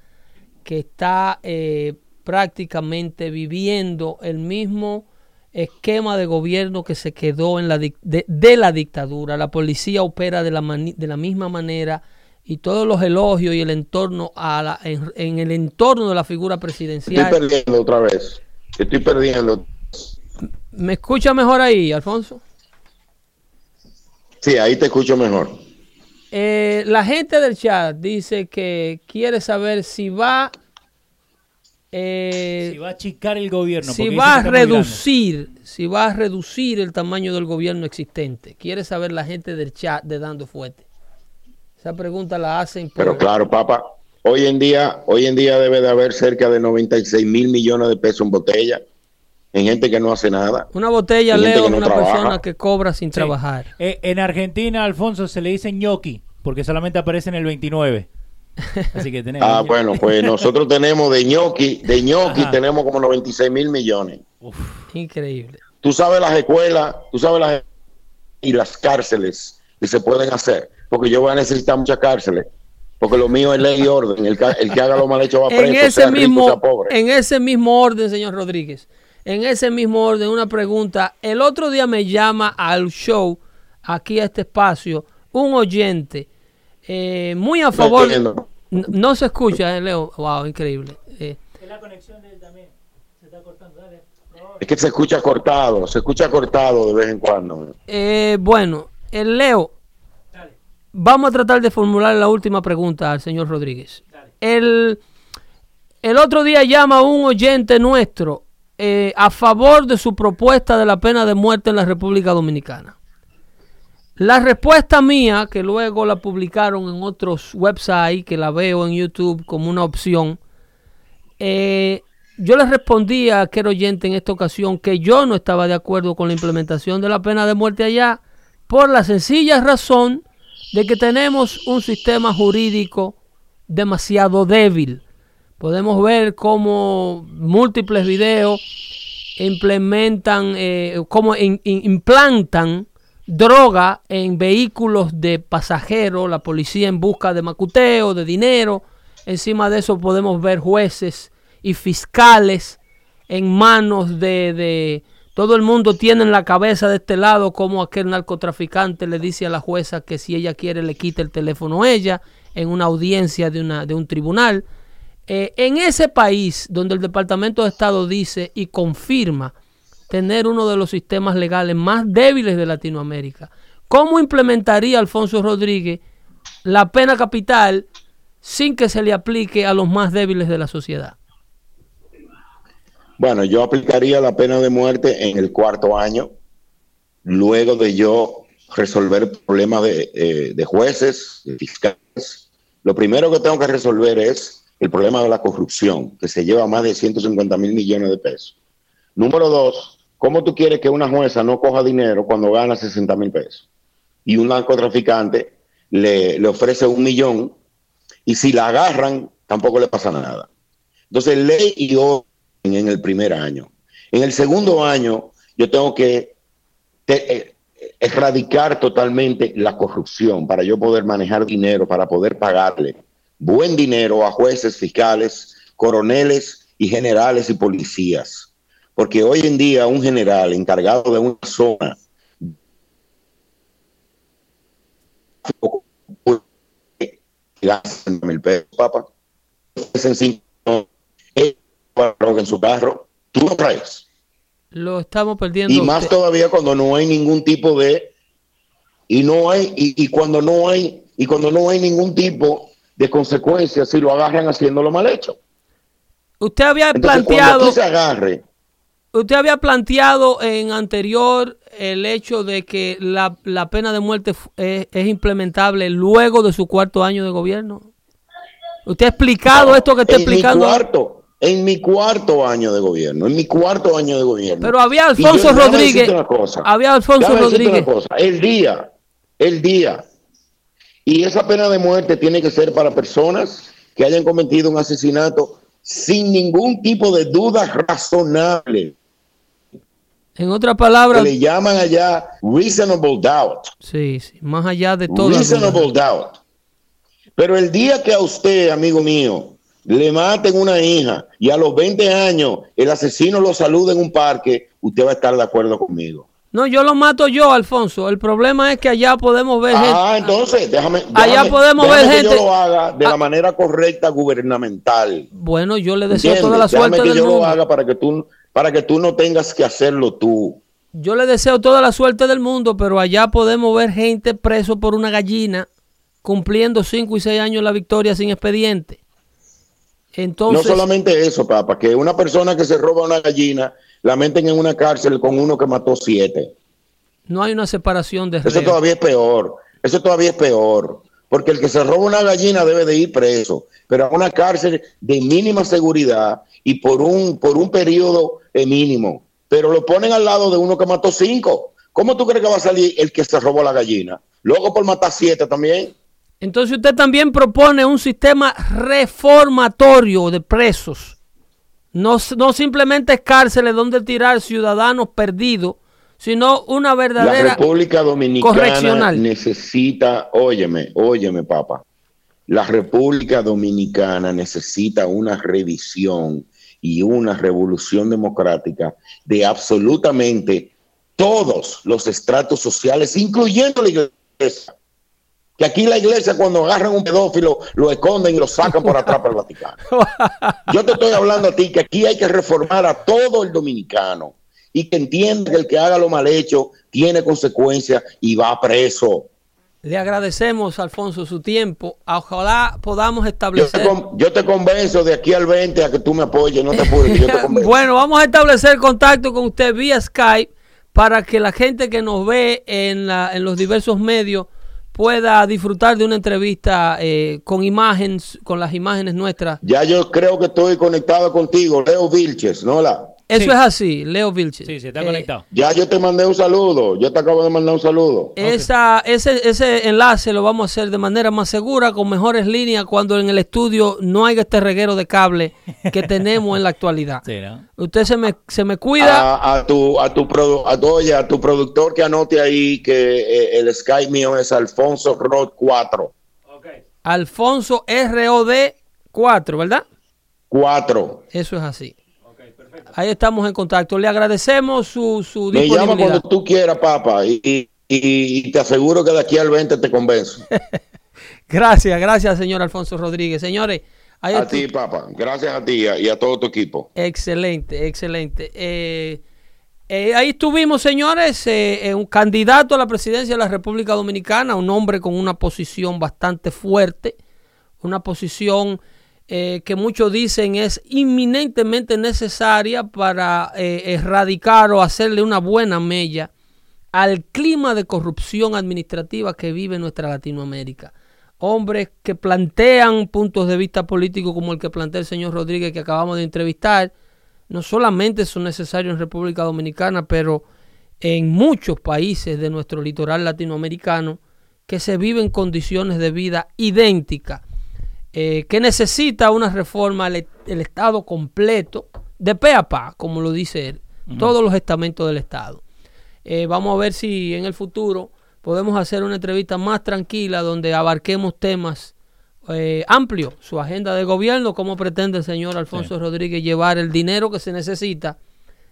que está eh, prácticamente viviendo el mismo esquema de gobierno que se quedó en la de, la dictadura. La policía opera de la, de la misma manera y todos los elogios y el entorno a la, en, en, el entorno de la figura presidencial. Estoy perdiendo otra vez. Estoy perdiendo. ¿Me escucha mejor ahí, Alfonso? Sí, ahí te escucho mejor. Eh, la gente del chat dice que quiere saber si va eh, Si va a achicar el gobierno. si va a reducir, si va a reducir el tamaño del gobierno existente. Quiere saber la gente del chat de Dando Fuerte. Esa pregunta la hacen por- Pero claro, papá, hoy en día, hoy en día debe de haber cerca de 96 mil millones de pesos en botella en gente que no hace nada. una botella, Leo, no una trabaja. persona que cobra sin Sí. trabajar. Eh, en Argentina, Alfonso, se le dice ñoqui, porque solamente aparece en el 29. Así que tenemos. Ah, bueno, pues nosotros tenemos de ñoqui, de ñoqui Ajá. tenemos como 96 mil millones. Uf, Increíble. Tú sabes las escuelas, tú sabes las y las cárceles que se pueden hacer, porque yo voy a necesitar muchas cárceles, porque lo mío es ley y orden. El, que haga lo mal hecho va preso, En ese sea rico, mismo, sea pobre. en ese mismo orden, señor Rodríguez. En ese mismo orden, una pregunta. El otro día me llama al show, aquí a este espacio, un oyente eh, muy a favor. No se escucha, eh, Leo. Wow, increíble. Eh, Es la conexión de él también. Se está cortando. Dale. Es que se escucha cortado, se escucha cortado de vez en cuando. eh, bueno, el Leo. Vamos a tratar de formular la última pregunta al señor Rodríguez. El, el otro día llama un oyente nuestro eh, a favor de su propuesta de la pena de muerte en la República Dominicana. La respuesta mía, que luego la publicaron en otros websites, que la veo en YouTube como una opción, eh, yo le respondí a aquel oyente en esta ocasión que yo no estaba de acuerdo con la implementación de la pena de muerte allá por la sencilla razón de que tenemos un sistema jurídico demasiado débil. Podemos ver cómo múltiples videos implementan, eh, cómo implantan droga en vehículos de pasajeros, la policía en busca de macuteo, de dinero. Encima de eso podemos ver jueces y fiscales en manos de- todo el mundo tiene en la cabeza de este lado como aquel narcotraficante le dice a la jueza que si ella quiere le quita el teléfono a ella en una audiencia de, una, de un tribunal. Eh, en ese país donde el Departamento de Estado dice y confirma tener uno de los sistemas legales más débiles de Latinoamérica, ¿cómo implementaría Alfonso Rodríguez la pena capital sin que se le aplique a los más débiles de la sociedad? Bueno, yo aplicaría la pena de muerte en el cuarto año, luego de yo resolver problemas de, eh, de jueces, de fiscales. Lo primero que tengo que resolver es el problema de la corrupción, que se lleva más de 150 mil millones de pesos. Número dos, ¿cómo tú quieres que una jueza no coja dinero cuando gana 60 mil pesos? Y un narcotraficante le, le ofrece un millón y si la agarran, tampoco le pasa nada. Entonces, ley y orden en el primer año. En el segundo año, yo tengo que te- eh, erradicar totalmente la corrupción para yo poder manejar dinero, para poder pagarle buen dinero a jueces, fiscales, coroneles y generales y policías. Porque hoy en día un general encargado de una zona mil pesos, papá. Es en su carro, tú no traes. Lo estamos perdiendo. Y más usted- todavía cuando no hay ningún tipo de y no hay y, y cuando no hay y cuando no hay ningún tipo de consecuencias si lo agarran haciéndolo mal hecho. Usted había Entonces, planteado, se agarre, usted había planteado en anterior el hecho de que la, la pena de muerte es, es implementable luego de su cuarto año de gobierno. Usted ha explicado esto que está explicando. mi cuarto, en mi cuarto año de gobierno, en mi cuarto año de gobierno. Pero había yo- Alfonso Rodríguez. decirte una cosa. Había Alfonso Rodríguez. una cosa. El día, el día. Y esa pena de muerte tiene que ser para personas que hayan cometido un asesinato sin ningún tipo de duda razonable. En otras palabras, le llaman allá reasonable doubt. sí, sí, más allá de todo. Reasonable doubt. Pero el día que a usted, amigo mío, le maten una hija y a los 20 años el asesino lo saluda en un parque, usted va a estar de acuerdo conmigo. No, yo lo mato yo, Alfonso. El problema es que allá podemos ver Ah, gente. entonces, déjame. Allá déjame- podemos déjame ver que gente- yo lo haga de Ah. la manera correcta gubernamental. Bueno, yo le deseo ¿entiendes? toda la Déjame suerte que del yo mundo. lo haga para que tú para que tú no tengas que hacerlo tú. Yo le deseo toda la suerte del mundo, pero allá podemos ver gente preso por una gallina cumpliendo 5 y 6 años la victoria sin expediente. No solamente eso, papá, que una persona que se roba una gallina la meten en una cárcel con uno que mató siete. No hay una separación de Eso todavía es peor. Eso todavía es peor. Porque el que se roba una gallina debe de ir preso, pero a una cárcel de mínima seguridad y por un, por un periodo mínimo. Pero lo ponen al lado de uno que mató cinco. ¿Cómo tú crees que va a salir el que se robó la gallina? Luego por matar siete también. Entonces usted también propone un sistema reformatorio de presos. No, no simplemente cárceles donde tirar ciudadanos perdidos, sino una verdadera La República Dominicana necesita, óyeme, óyeme, papá. La República Dominicana necesita una revisión y una revolución democrática de absolutamente todos los estratos sociales, incluyendo la iglesia. Que aquí la iglesia cuando agarran un pedófilo lo esconden y lo sacan por atrás para el Vaticano. Yo te estoy hablando a ti que aquí hay que reformar a todo el dominicano y que entienda que el que haga lo mal hecho tiene consecuencias y va preso. Le agradecemos, Alfonso, su tiempo. Ojalá podamos establecer. Yo te, convenzo de aquí al 20 a que tú me apoyes, no te apures. bueno, vamos a establecer contacto con usted vía Skype para que la gente que nos ve en, en los diversos medios pueda disfrutar de una entrevista eh, con imágenes, con las imágenes nuestras. Ya yo creo que estoy conectado contigo, Leo Vilches, ¿no? La? Eso es así, Leo Vilches. Sí, se está conectado. Ya yo te mandé un saludo, yo te acabo de mandar un saludo. Esa, ese, ese enlace lo vamos a hacer de manera más segura, con mejores líneas, cuando en el estudio no haya este reguero de cable que tenemos en la actualidad. Usted se me, se me cuida. A, tu, a, tu a, a tu productor que anote ahí que eh, el Skype mío es Alfonso Rod 4. Alfonso ROD 4, ¿verdad? 4. Eso es así. Ahí estamos en contacto. Le agradecemos su, su Me llama cuando tú quieras, papá, y, te aseguro que de aquí al 20 te convenzo. gracias, gracias, señor Alfonso Rodríguez. Señores, a ti, papá. Gracias a ti y a todo tu equipo. Excelente, excelente. Eh, eh, ahí estuvimos, señores, eh, un candidato a la presidencia de la República Dominicana, un hombre con una posición bastante fuerte, una posición eh, que muchos dicen es inminentemente necesaria para eh, erradicar o hacerle una buena mella al clima de corrupción administrativa que vive nuestra Latinoamérica. Hombres que plantean puntos de vista políticos como el que plantea el señor Rodríguez que acabamos de entrevistar, no solamente son necesarios en República Dominicana, pero en muchos países de nuestro litoral latinoamericano que se viven condiciones de vida idénticas eh, que necesita una reforma el, Estado completo, de pe a pa, como lo dice él, todos los estamentos del Estado. Eh, vamos a ver si en el futuro podemos hacer una entrevista más tranquila donde abarquemos temas eh, amplios, su agenda de gobierno, cómo pretende el señor Alfonso Rodríguez llevar el dinero que se necesita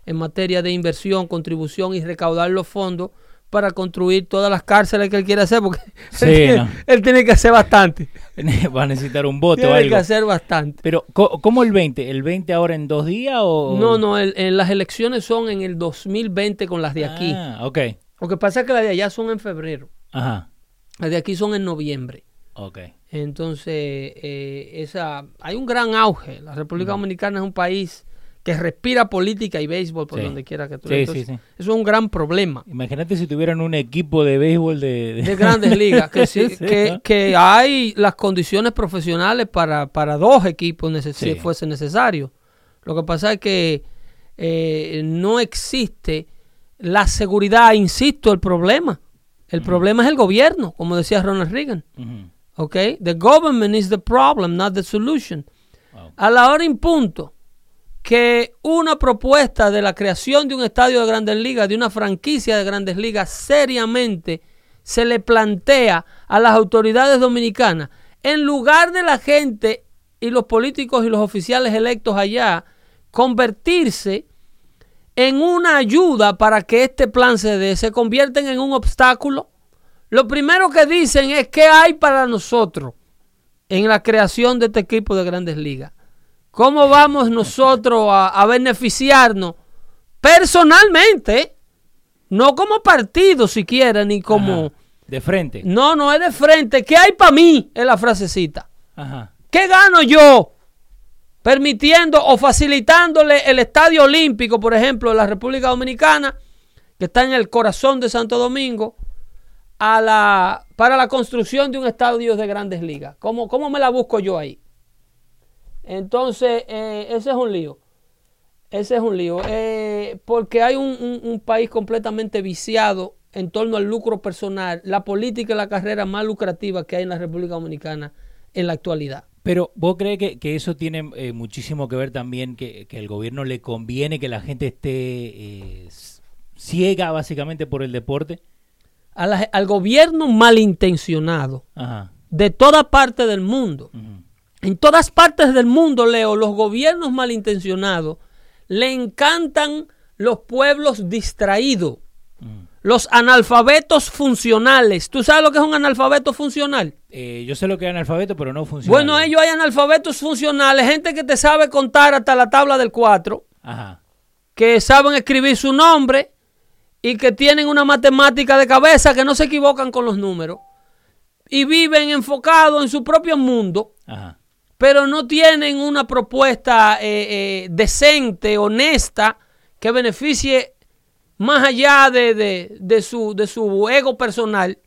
en materia de inversión, contribución y recaudar los fondos para construir todas las cárceles que él quiere hacer, porque él, tiene que hacer bastante. Va a necesitar un voto tiene que hacer bastante. Pero, ¿cómo el 20? ¿El 20 ahora en dos días o...? No, no, en las elecciones son en el 2020 con las de aquí. Ah, ok. Lo que pasa es que las de allá son en febrero. Ajá. Las de aquí son en noviembre. Ok. Entonces, eh, esa, hay un gran auge. La República Dominicana es un país que respira política y béisbol por donde quiera que tú sí, sí, Eso es un gran problema. Imagínate si tuvieran un equipo de béisbol de, de... grandes ligas, que, que, hay las condiciones profesionales para, para dos equipos si fuese necesario. Lo que pasa es que eh, no existe la seguridad, insisto, el problema. El problema es el gobierno, como decía Ronald Reagan. Okay? The government is the problem, not the solution. A la hora en punto que una propuesta de la creación de un estadio de grandes ligas, de una franquicia de grandes ligas, seriamente se le plantea a las autoridades dominicanas, en lugar de la gente y los políticos y los oficiales electos allá, convertirse en una ayuda para que este plan se dé, se convierten en un obstáculo. Lo primero que dicen es qué hay para nosotros en la creación de este equipo de grandes ligas. ¿Cómo vamos nosotros a, beneficiarnos personalmente? No como partido siquiera, ni como... de frente. No, no es de frente. ¿Qué hay para mí? Es la frasecita. ¿Qué gano yo permitiendo o facilitándole el estadio olímpico, por ejemplo, de la República Dominicana, que está en el corazón de Santo Domingo, a la, para la construcción de un estadio de grandes ligas. ¿Cómo, cómo me la busco yo ahí? Entonces, eh, ese es un lío. Ese es un lío. Eh, porque hay un, un país completamente viciado en torno al lucro personal, la política y la carrera más lucrativa que hay en la República Dominicana en la actualidad. Pero vos crees que, eso tiene eh, muchísimo que ver también que, que, al gobierno le conviene que la gente esté eh, ciega básicamente por el deporte? al gobierno malintencionado de toda parte del mundo. En todas partes del mundo, Leo, los gobiernos malintencionados le encantan los pueblos distraídos. Los analfabetos funcionales. ¿Tú sabes lo que es un analfabeto funcional? Eh, yo sé lo que es analfabeto, pero no funcional. Bueno, ellos hay analfabetos funcionales, gente que te sabe contar hasta la tabla del 4, que saben escribir su nombre y que tienen una matemática de cabeza que no se equivocan con los números y viven enfocados en su propio mundo, pero no tienen una propuesta eh, eh, decente, honesta, que beneficie más allá de, su, de su ego personal.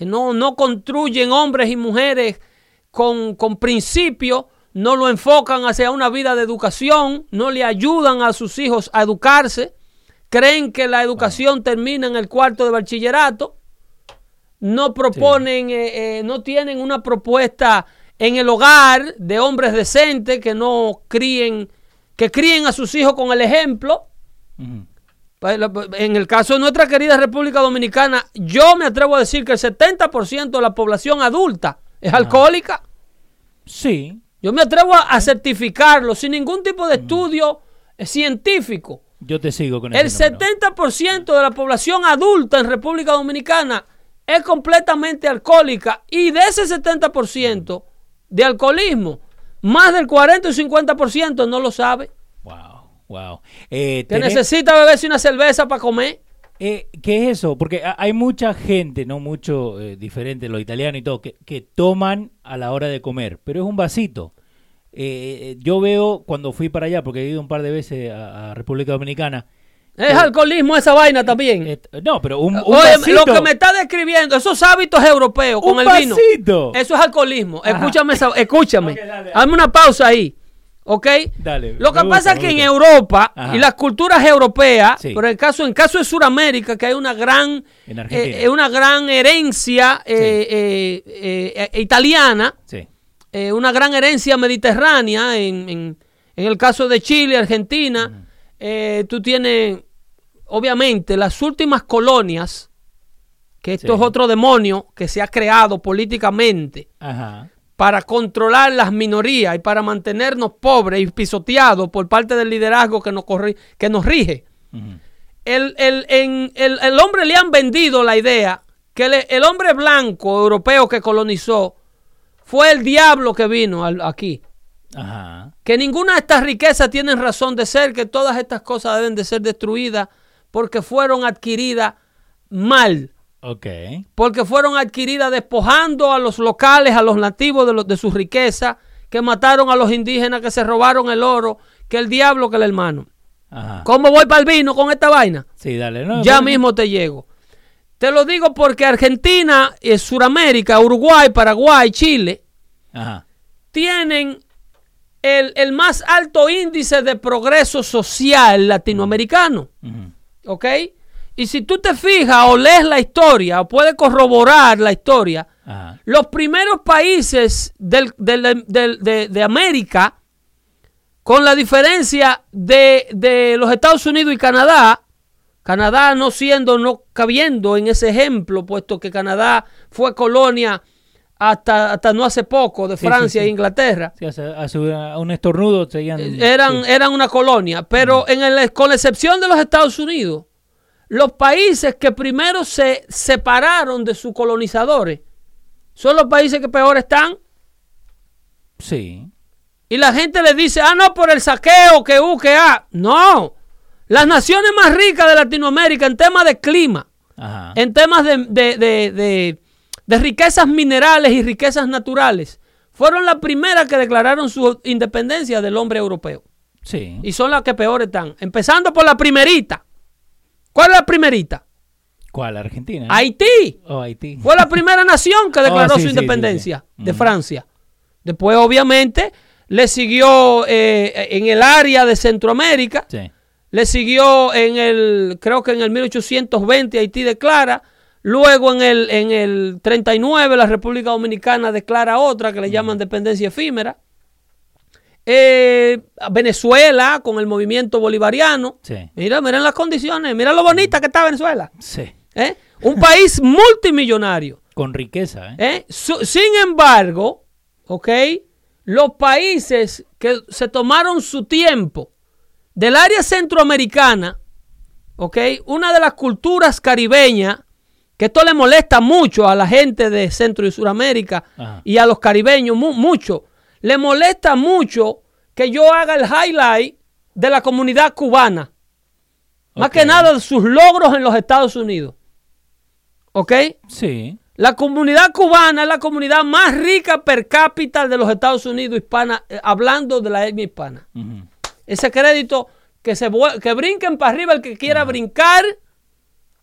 no, no construyen hombres y mujeres con, con principios, no lo enfocan hacia una vida de educación, no le ayudan a sus hijos a educarse, creen que la educación termina en el cuarto de bachillerato, no proponen, eh, eh, no tienen una propuesta en el hogar de hombres decentes que no críen, que críen a sus hijos con el ejemplo. Pues, en el caso de nuestra querida República Dominicana, yo me atrevo a decir que el 70% de la población adulta es alcohólica. Sí. Yo me atrevo a, certificarlo sin ningún tipo de estudio científico. Yo te sigo con El 70% de la población adulta en República Dominicana es completamente alcohólica y de ese 70% de alcoholismo, más del 40 y 50% no lo sabe. Wow. Eh, que necesita beberse una cerveza para comer. Eh, ¿Qué es eso? Porque hay mucha gente, no mucho eh, diferente, los italianos y todo, que, toman a la hora de comer, pero es un vasito. Eh, yo veo cuando fui para allá, porque he ido un par de veces a, República Dominicana. Es alcoholismo esa vaina también. no, pero un, Lo que me está describiendo, esos hábitos europeos con el vino. Eso es alcoholismo. Escúchame, escúchame. Hazme una pausa ahí. ¿Ok? Dale, Lo que pasa es que en Europa y las culturas europeas, pero en caso, en caso de Sudamérica, que hay una gran, eh, una gran herencia eh, eh, italiana, una gran herencia mediterránea, en, en, el caso de Chile, Argentina, tú tienes, obviamente, las últimas colonias, que esto es otro demonio que se ha creado políticamente. Ajá para controlar las minorías y para mantenernos pobres y pisoteados por parte del liderazgo que nos, que nos rige. el, el, hombre le han vendido la idea que el, hombre blanco europeo que colonizó fue el diablo que vino aquí. Que ninguna de estas riquezas tienen razón de ser, que todas estas cosas deben de ser destruidas porque fueron adquiridas mal porque fueron adquiridas despojando a los locales, a los nativos de, los, de su riqueza, que mataron a los indígenas, que se robaron el oro, que el diablo, que el hermano. ¿Cómo voy para el vino con esta vaina? Sí, dale. ya mismo te llego. Te lo digo porque Argentina, y Sudamérica, Uruguay, Paraguay, Chile, tienen el, más alto índice de progreso social latinoamericano. ¿Ok? Y si tú te fijas o lees la historia o puedes corroborar la historia, los primeros países de, América, con la diferencia de, los Estados Unidos y Canadá, Canadá no siendo, no cabiendo en ese ejemplo, puesto que Canadá fue colonia hasta, hasta no hace poco de Francia e Inglaterra. hace, un estornudo eran, eran una colonia, pero en el, con la excepción de los Estados Unidos, los países que primero se separaron de sus colonizadores son los países que peor están. Sí. Y la gente le dice, ah, no, por el saqueo, que U, que A. No. Las naciones más ricas de Latinoamérica en temas de clima, en temas de, de, de, de riquezas minerales y riquezas naturales, fueron las primeras que declararon su independencia del hombre europeo. Sí. Y son las que peor están. Empezando por la primerita. ¿Cuál es la primerita? ¿Cuál? ¿Argentina? Haití. Oh, Haití. Fue la primera nación que Oh, declaró sí, su independencia sí, sí. de. Francia. Después, obviamente, le siguió eh, en el área de Centroamérica. Sí. Le siguió en el, creo que en el 1820 Haití declara. Luego en el, en el 39 la República Dominicana declara otra que le llaman dependencia efímera. Eh, Venezuela con el movimiento bolivariano. Sí. Mira, miren las condiciones, mira lo bonita que está Venezuela. Sí. ¿eh? Un país multimillonario. Con riqueza, ¿eh? ¿eh? Sin embargo, ¿ok? Los países que se tomaron su tiempo del área centroamericana, ¿ok? Una de las culturas caribeñas, que esto le molesta mucho a la gente de Centro y Suramérica Ajá. y a los caribeños mu- mucho, le molesta mucho que yo haga el highlight de la comunidad cubana. Más que nada de sus logros en los Estados Unidos. ¿Ok? Sí. La comunidad cubana es la comunidad más rica per cápita de los Estados Unidos hispana, eh, hablando de la etnia hispana. Ese crédito que se que brinquen para arriba el que quiera brincar,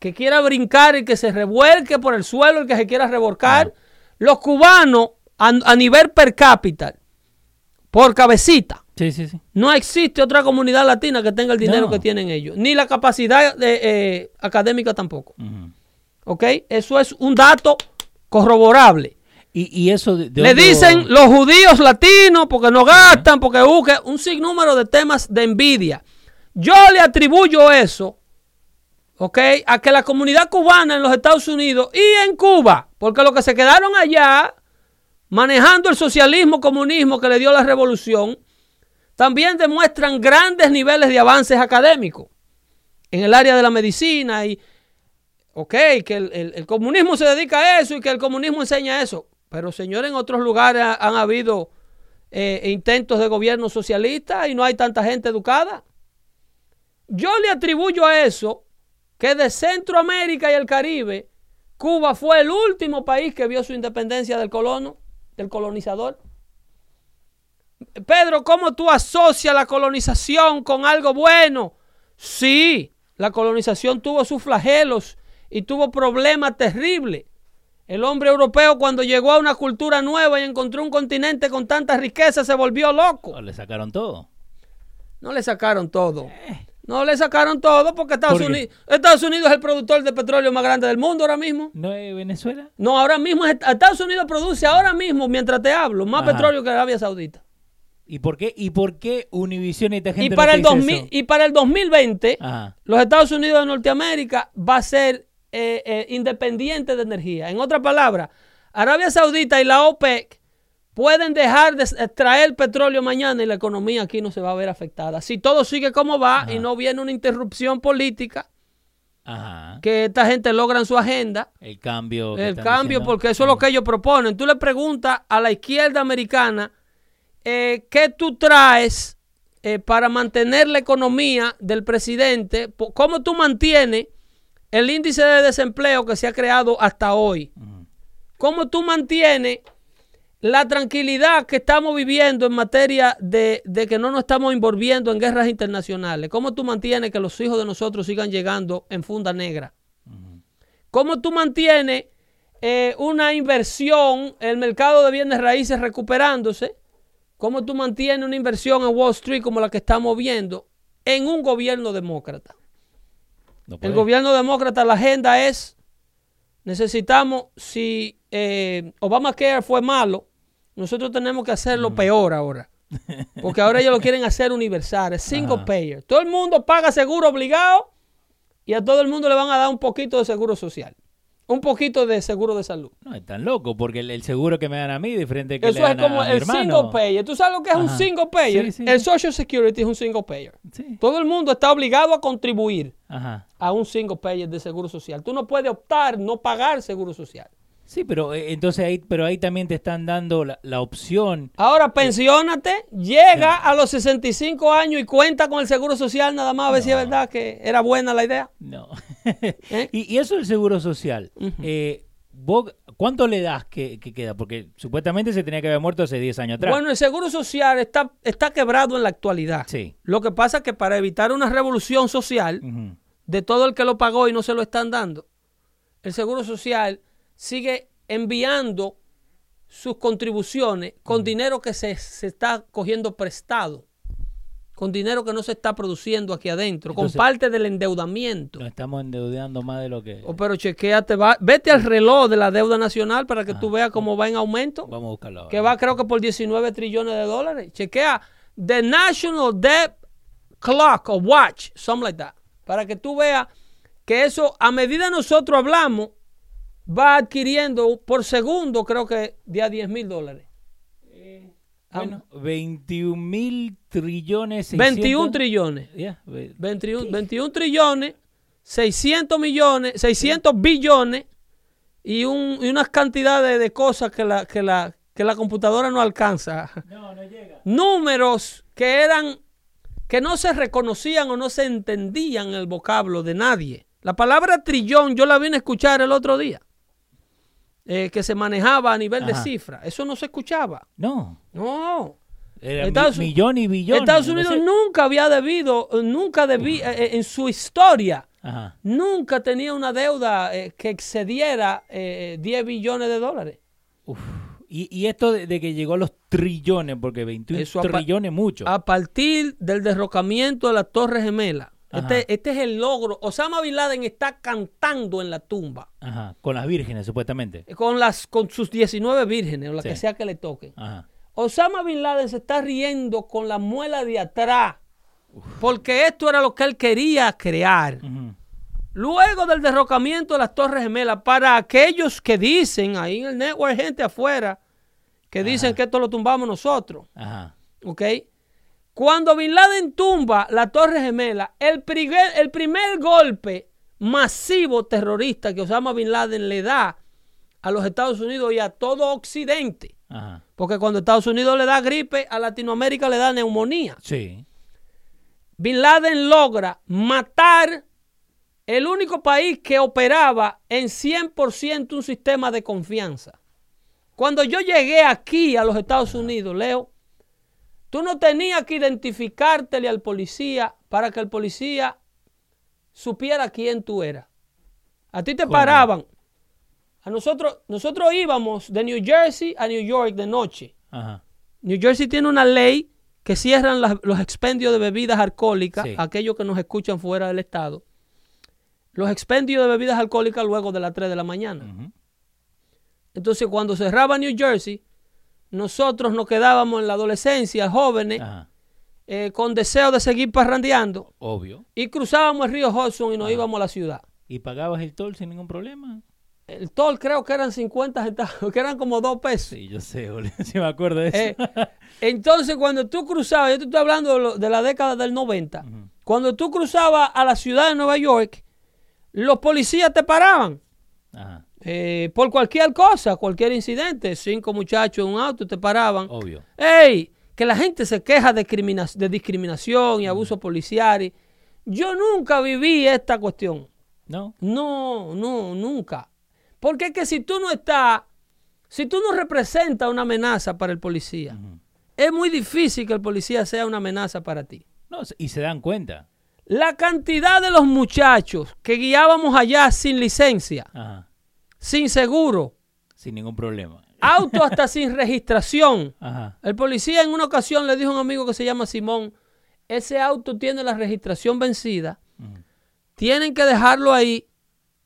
que quiera brincar y que se revuelque por el suelo el que se quiera revolcar. Los cubanos a, a nivel per cápita, por cabecita, Sí, sí, sí. no existe otra comunidad latina que tenga el dinero No. que tienen ellos, ni la capacidad de, eh, académica tampoco. ¿Ok? Eso es un dato corroborable. Y, y eso de, de Le otro- dicen los judíos latinos porque no gastan, porque buscan un sinnúmero de temas de envidia. Yo le atribuyo eso, ¿ok? A que la comunidad cubana en los Estados Unidos y en Cuba, porque los que se quedaron allá manejando el socialismo, comunismo que le dio la revolución, también demuestran grandes niveles de avances académicos en el área de la medicina y, ok, que el, el- comunismo se dedica a eso y que el comunismo enseña eso. Pero, señor, en otros lugares ha- han habido eh, intentos de gobierno socialista y no hay tanta gente educada. Yo le atribuyo a eso que de Centroamérica y el Caribe, Cuba fue el último país que vio su independencia del colono, del colonizador. Pedro, ¿cómo tú asocias la colonización con algo bueno? Sí, la colonización tuvo sus flagelos y tuvo problemas terribles. El hombre europeo cuando llegó a una cultura nueva y encontró un continente con tanta riqueza se volvió loco. Oh, le sacaron todo. No le sacaron todo. No le sacaron todo porque Estados. Unidos, Estados Unidos es el productor de petróleo más grande del mundo ahora mismo. ¿No es Venezuela? No, ahora mismo es- Estados Unidos produce ahora mismo, mientras te hablo, más Ajá. petróleo que Arabia Saudita. ¿Y por qué, y por qué Univision y esta gente Y para, el dice 2000, eso? y para el 2020, Ajá. los Estados Unidos de Norteamérica va a ser eh, eh, independiente de energía. En otras palabras, Arabia Saudita y la OPEC pueden dejar de extraer petróleo mañana y la economía aquí no se va a ver afectada. Si todo sigue como va y no viene una interrupción política, Ajá. que esta gente logran su agenda, El cambio. el cambio, diciendo. porque eso es lo que ellos proponen. Tú le preguntas a la izquierda americana eh, qué tú traes eh, para mantener la economía del presidente, cómo tú mantienes el índice de desempleo que se ha creado hasta hoy, cómo tú mantienes la tranquilidad que estamos viviendo en materia de, de que no nos estamos envolviendo en guerras internacionales, cómo tú mantienes que los hijos de nosotros sigan llegando en funda negra. ¿Cómo tú mantienes eh, una inversión, el mercado de bienes raíces recuperándose? ¿Cómo tú mantienes una inversión en Wall Street como la que estamos viendo en un gobierno demócrata? No El gobierno demócrata, la agenda es, necesitamos, si eh, Obamacare fue malo, nosotros tenemos que hacerlo peor ahora. Porque ahora ellos lo quieren hacer universal, es single Ajá. payer. Todo el mundo paga seguro obligado y a todo el mundo le van a dar un poquito de seguro social. Un poquito de seguro de salud. No, es tan loco, porque el, el seguro que me dan a mí es diferente que Eso le es dan a- como a mi el hermano. single payer. ¿Tú sabes lo que es un single payer? Sí, sí, el. Social Security es un single payer. Sí. Todo el mundo está obligado a contribuir Ajá. a un single payer de seguro social. Tú no puedes optar no pagar seguro social. Sí, pero eh, entonces ahí, pero ahí también te están dando la, la opción. Ahora pensiónate, llega a los 65 años y cuenta con el seguro social nada más a ver si es verdad que era buena la idea. No. ¿Eh? y, y eso el seguro social. Eh, vos, ¿Cuánto le das que, que queda? Porque supuestamente se tenía que haber muerto hace 10 años atrás. Bueno, el Seguro Social está, está quebrado en la actualidad. Sí. Lo que pasa es que para evitar una revolución social de todo el que lo pagó y no se lo están dando, el Seguro Social sigue enviando sus contribuciones con dinero que se, se está cogiendo prestado, con dinero que no se está produciendo aquí adentro, Entonces- con parte del endeudamiento. Nos estamos endeudando más de lo que... Oh, pero chequéate, va, vete al reloj de la deuda nacional para que tú veas cómo va en aumento. Vamos a buscarlo ahora. que va creo que por 19 trillones de dólares. Chequea The National Debt Clock o Watch, something like that, para que tú veas que eso a medida nosotros hablamos va adquiriendo por segundo creo que de a 10 mil dólares. Ah, Bueno, 21 mil trillones... 600 21 trillones. Ve- 21, 21 trillones, 600 millones, 600 billones y, un, y unas cantidades de cosas que la, que, la, que la computadora no alcanza. No, no llega. números que eran que no se reconocían o no se entendían en el vocablo de nadie. La palabra trillón yo la vine a escuchar el otro día, eh, que se manejaba a nivel de cifra. Eso no se escuchaba. No. No. Era Estados- mi- millón y billón. Estados no Unidos sé. nunca había debido, eh, nunca debía, eh, en su historia, Ajá. nunca tenía una deuda eh, que excediera eh, 10 billones de dólares. Uf. Y, y esto de, de que llegó a los trillones, porque 21 Eso trillones mucho. A partir del derrocamiento de la Torre Gemela. Este, este es el logro. Osama Bin Laden está cantando en la tumba Ajá. Con las vírgenes, supuestamente. con, las, con sus 19 vírgenes o la Sí. que sea que le toquen. Ajá. Osama Bin Laden se está riendo con la muela de atrás porque esto era lo que él quería crear. Ujú. Luego del derrocamiento de las Torres Gemelas, para aquellos que dicen, ahí en el network hay gente afuera, que dicen que esto lo tumbamos nosotros. Ajá. ¿ok? Cuando Bin Laden tumba la Torre Gemela, el primer, el primer golpe masivo terrorista que Osama Bin Laden le da a los Estados Unidos y a todo Occidente, Ajá. porque cuando Estados Unidos le da gripe, a Latinoamérica le da neumonía. Sí. Bin Laden logra matar el único país que operaba en 100% un sistema de confianza. Cuando yo llegué aquí a los Estados Unidos, Leo, tú no tenías que identificártele al policía para que el policía supiera quién tú eras. A ti te ¿Cómo? paraban. A nosotros, nosotros íbamos de New Jersey a New York de noche. Ajá. New Jersey tiene una ley que cierran las- los expendios de bebidas alcohólicas, Sí. aquellos que nos escuchan fuera del estado. Los expendios de bebidas alcohólicas luego de las 3 de la mañana. Entonces, cuando cerraba New Jersey, nosotros nos quedábamos en la adolescencia, jóvenes, eh, con deseo de seguir parrandeando, Obvio. y cruzábamos el río Hudson y nos íbamos a la ciudad. ¿Y pagabas el toll sin ningún problema? El toll creo que eran 50 centavos, que eran como dos pesos. Sí, yo sé. Sí me acuerdo de eso. Eh, entonces, cuando tú cruzabas, yo te estoy hablando de, lo- de la década del 90, Ujú. cuando tú cruzabas a la ciudad de Nueva York, los policías te paraban Ajá. Eh, por cualquier cosa, cualquier incidente. Cinco muchachos en un auto te paraban. Obvio. ¡Ey! Que la gente se queja de, de discriminación y abuso policial. y- Yo nunca viví esta cuestión. ¿No? No, no, nunca. Porque es que si tú no estás, si tú no representas una amenaza para el policía, es muy difícil que el policía sea una amenaza para ti. No, y se dan cuenta. La cantidad de los muchachos que guiábamos allá sin licencia, Ajá. Sin seguro, Sin ningún problema. auto hasta sin registración. Ajá. El policía en una ocasión le dijo a un amigo que se llama Simón, ese auto tiene la registración vencida, tienen que dejarlo ahí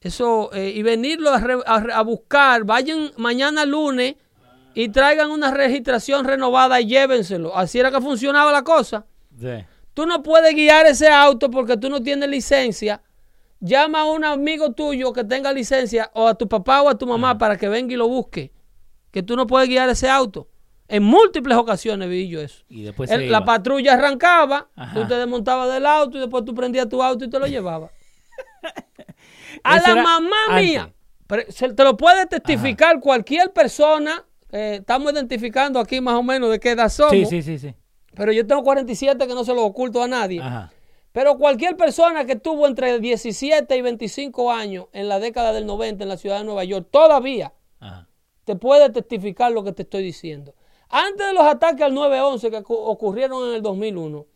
eso eh, y venirlo a, re- a re- a buscar. Vayan mañana lunes y traigan una registración renovada y llévenselo. Así era que funcionaba la cosa. Sí. Tú no puedes guiar ese auto porque tú no tienes licencia. Llama a un amigo tuyo que tenga licencia o a tu papá o a tu mamá para que venga y lo busque. Que tú no puedes guiar ese auto. En múltiples ocasiones vi yo eso. Y después El- la patrulla arrancaba, Ajá. tú te desmontabas del auto y después tú prendías tu auto y te lo llevabas. A la mamá antes. mía, se- te lo puede testificar cualquier persona. eh, estamos identificando aquí más o menos de qué edad somos. Sí, sí, sí, sí. Pero yo tengo 47 que no se lo oculto a nadie. Ajá. Pero cualquier persona que tuvo entre 17 y 25 años en la década del 90 en la ciudad de Nueva York, todavía Ajá. te puede testificar lo que te estoy diciendo. Antes de los ataques al 9-11 que ocurrieron en el 2001,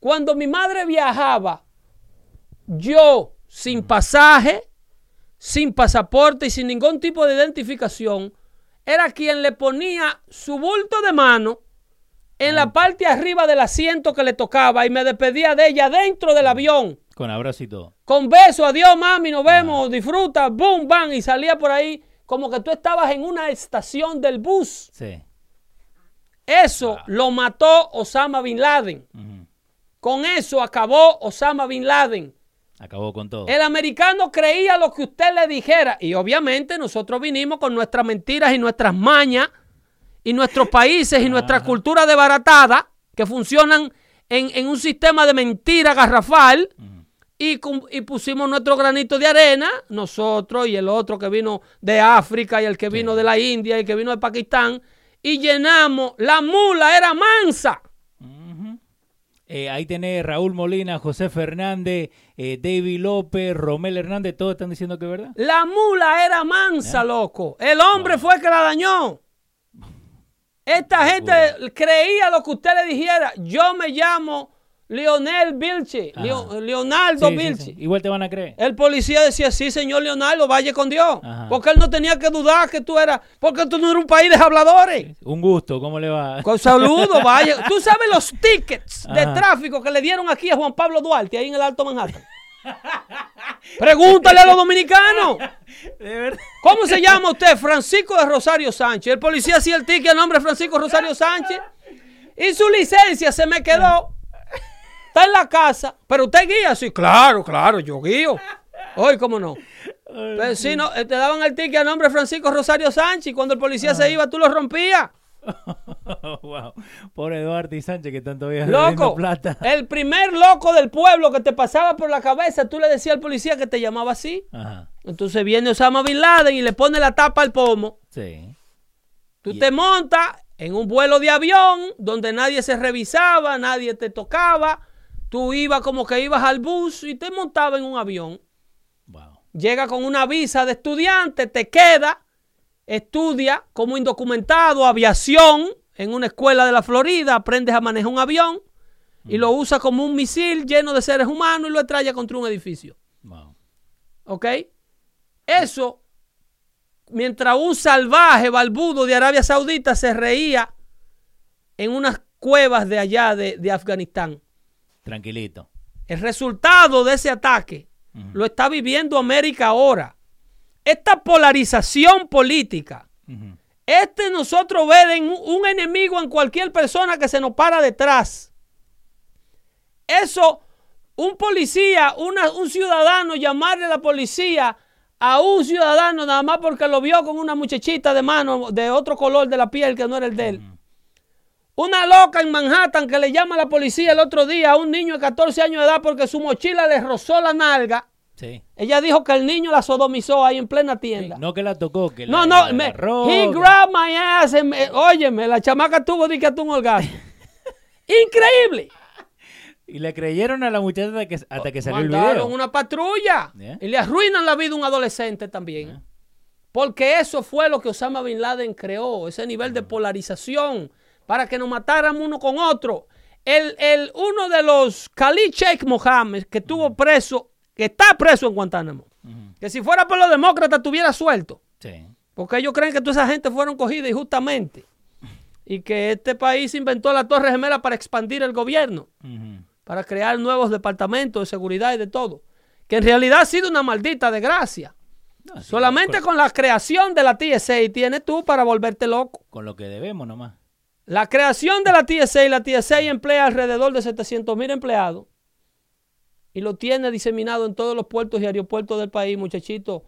cuando mi madre viajaba, yo sin pasaje, sin pasaporte y sin ningún tipo de identificación, era quien le ponía su bulto de mano en la parte arriba del asiento que le tocaba y me despedía de ella dentro del avión. Con abrazo y todo. Con beso, adiós mami, nos vemos, disfruta, boom, bam, y salía por ahí como que tú estabas en una estación del bus. Sí. Eso lo mató Osama Bin Laden. Con eso acabó Osama Bin Laden. Acabó con todo. El americano creía lo que usted le dijera. Y obviamente nosotros vinimos con nuestras mentiras y nuestras mañas y nuestros países y nuestra cultura desbaratada que funcionan en, un sistema de mentira garrafal. Y, y, pusimos nuestro granito de arena, nosotros y el otro que vino de África y el que vino de la India y el que vino de Pakistán, y llenamos. La mula era mansa. Eh, ahí tenés Raúl Molina, José Fernández, eh, David López, Romel Hernández, todos están diciendo que es verdad. La mula era mansa, loco. El hombre fue el que la dañó. Esta gente creía lo que usted le dijera. Yo me llamo Leonel Vilche, Leonardo Vilche. Igual te van a creer. El policía decía, sí, señor Leonardo, vaya con Dios. Porque él no tenía que dudar que tú eras, porque tú no eras un país de habladores. Un gusto, ¿cómo le va? Con saludo, vaya. tú sabes los tickets de tráfico que le dieron aquí a Juan Pablo Duarte, ahí en el Alto Manhattan. Pregúntale a los dominicanos. ¿Cómo se llama usted? Francisco de Rosario Sánchez. El policía hacía el ticket a nombre de Francisco Rosario Sánchez. Y su licencia se me quedó está en la casa, pero usted guía, sí, claro, claro, yo guío. Hoy, ¿cómo no? Pero si no, eh, te daban el ticket a nombre de Francisco Rosario Sánchez y cuando el policía se iba, tú lo rompías. wow. Pobre Eduardo y Sánchez que tanto había Loco, plata. el primer loco del pueblo que te pasaba por la cabeza, tú le decías al policía que te llamaba así. Entonces viene Osama Bin Laden y le pone la tapa al pomo. Sí. Tú te montas en un vuelo de avión donde nadie se revisaba, nadie te tocaba Tú ibas como que ibas al bus y te montabas en un avión. Llega con una visa de estudiante, te queda, estudia como indocumentado aviación en una escuela de la Florida, aprendes a manejar un avión y lo mm. usa como un misil lleno de seres humanos y lo estrella contra un edificio. ¿Ok? Eso, mientras un salvaje balbudo de Arabia Saudita se reía en unas cuevas de allá de Afganistán. Tranquilito. El resultado de ese ataque lo está viviendo América ahora. Esta polarización política. Este nosotros ver un enemigo en cualquier persona que se nos para detrás. Eso, un policía, un ciudadano llamarle a la policía a un ciudadano nada más porque lo vio con una muchachita de mano de otro color de la piel que no era el de él. Una loca en Manhattan que le llama a la policía el otro día a un niño de 14 años de edad porque su mochila le rozó la nalga. Sí. Ella dijo que el niño la sodomizó ahí en plena tienda. no que la tocó, que no, la, no, me, he grabbed my ass. óyeme, la chamaca tuvo de que un orgasmo. Increíble. Y le creyeron a la muchacha hasta que, hasta que salió el video. una patrulla. Y le arruinan la vida a un adolescente también. Porque eso fue lo que Osama Bin Laden creó, ese nivel de polarización para que nos matáramos uno con otro. El, el, uno de los Khalid Sheikh Mohammed, que estuvo preso, que está preso en Guantánamo, que si fuera por los demócratas estuviera suelto. Porque ellos creen que toda esa gente fueron cogidas injustamente. Y que este país inventó la Torre Gemela para expandir el gobierno, para crear nuevos departamentos de seguridad y de todo. Que en realidad ha sido una maldita desgracia. Solamente con la creación de la TSA tienes tú para volverte loco. Con lo que debemos nomás. La creación de la TSA, la TSA emplea alrededor de 700 mil empleados y lo tiene diseminado en todos los puertos y aeropuertos del país, muchachitos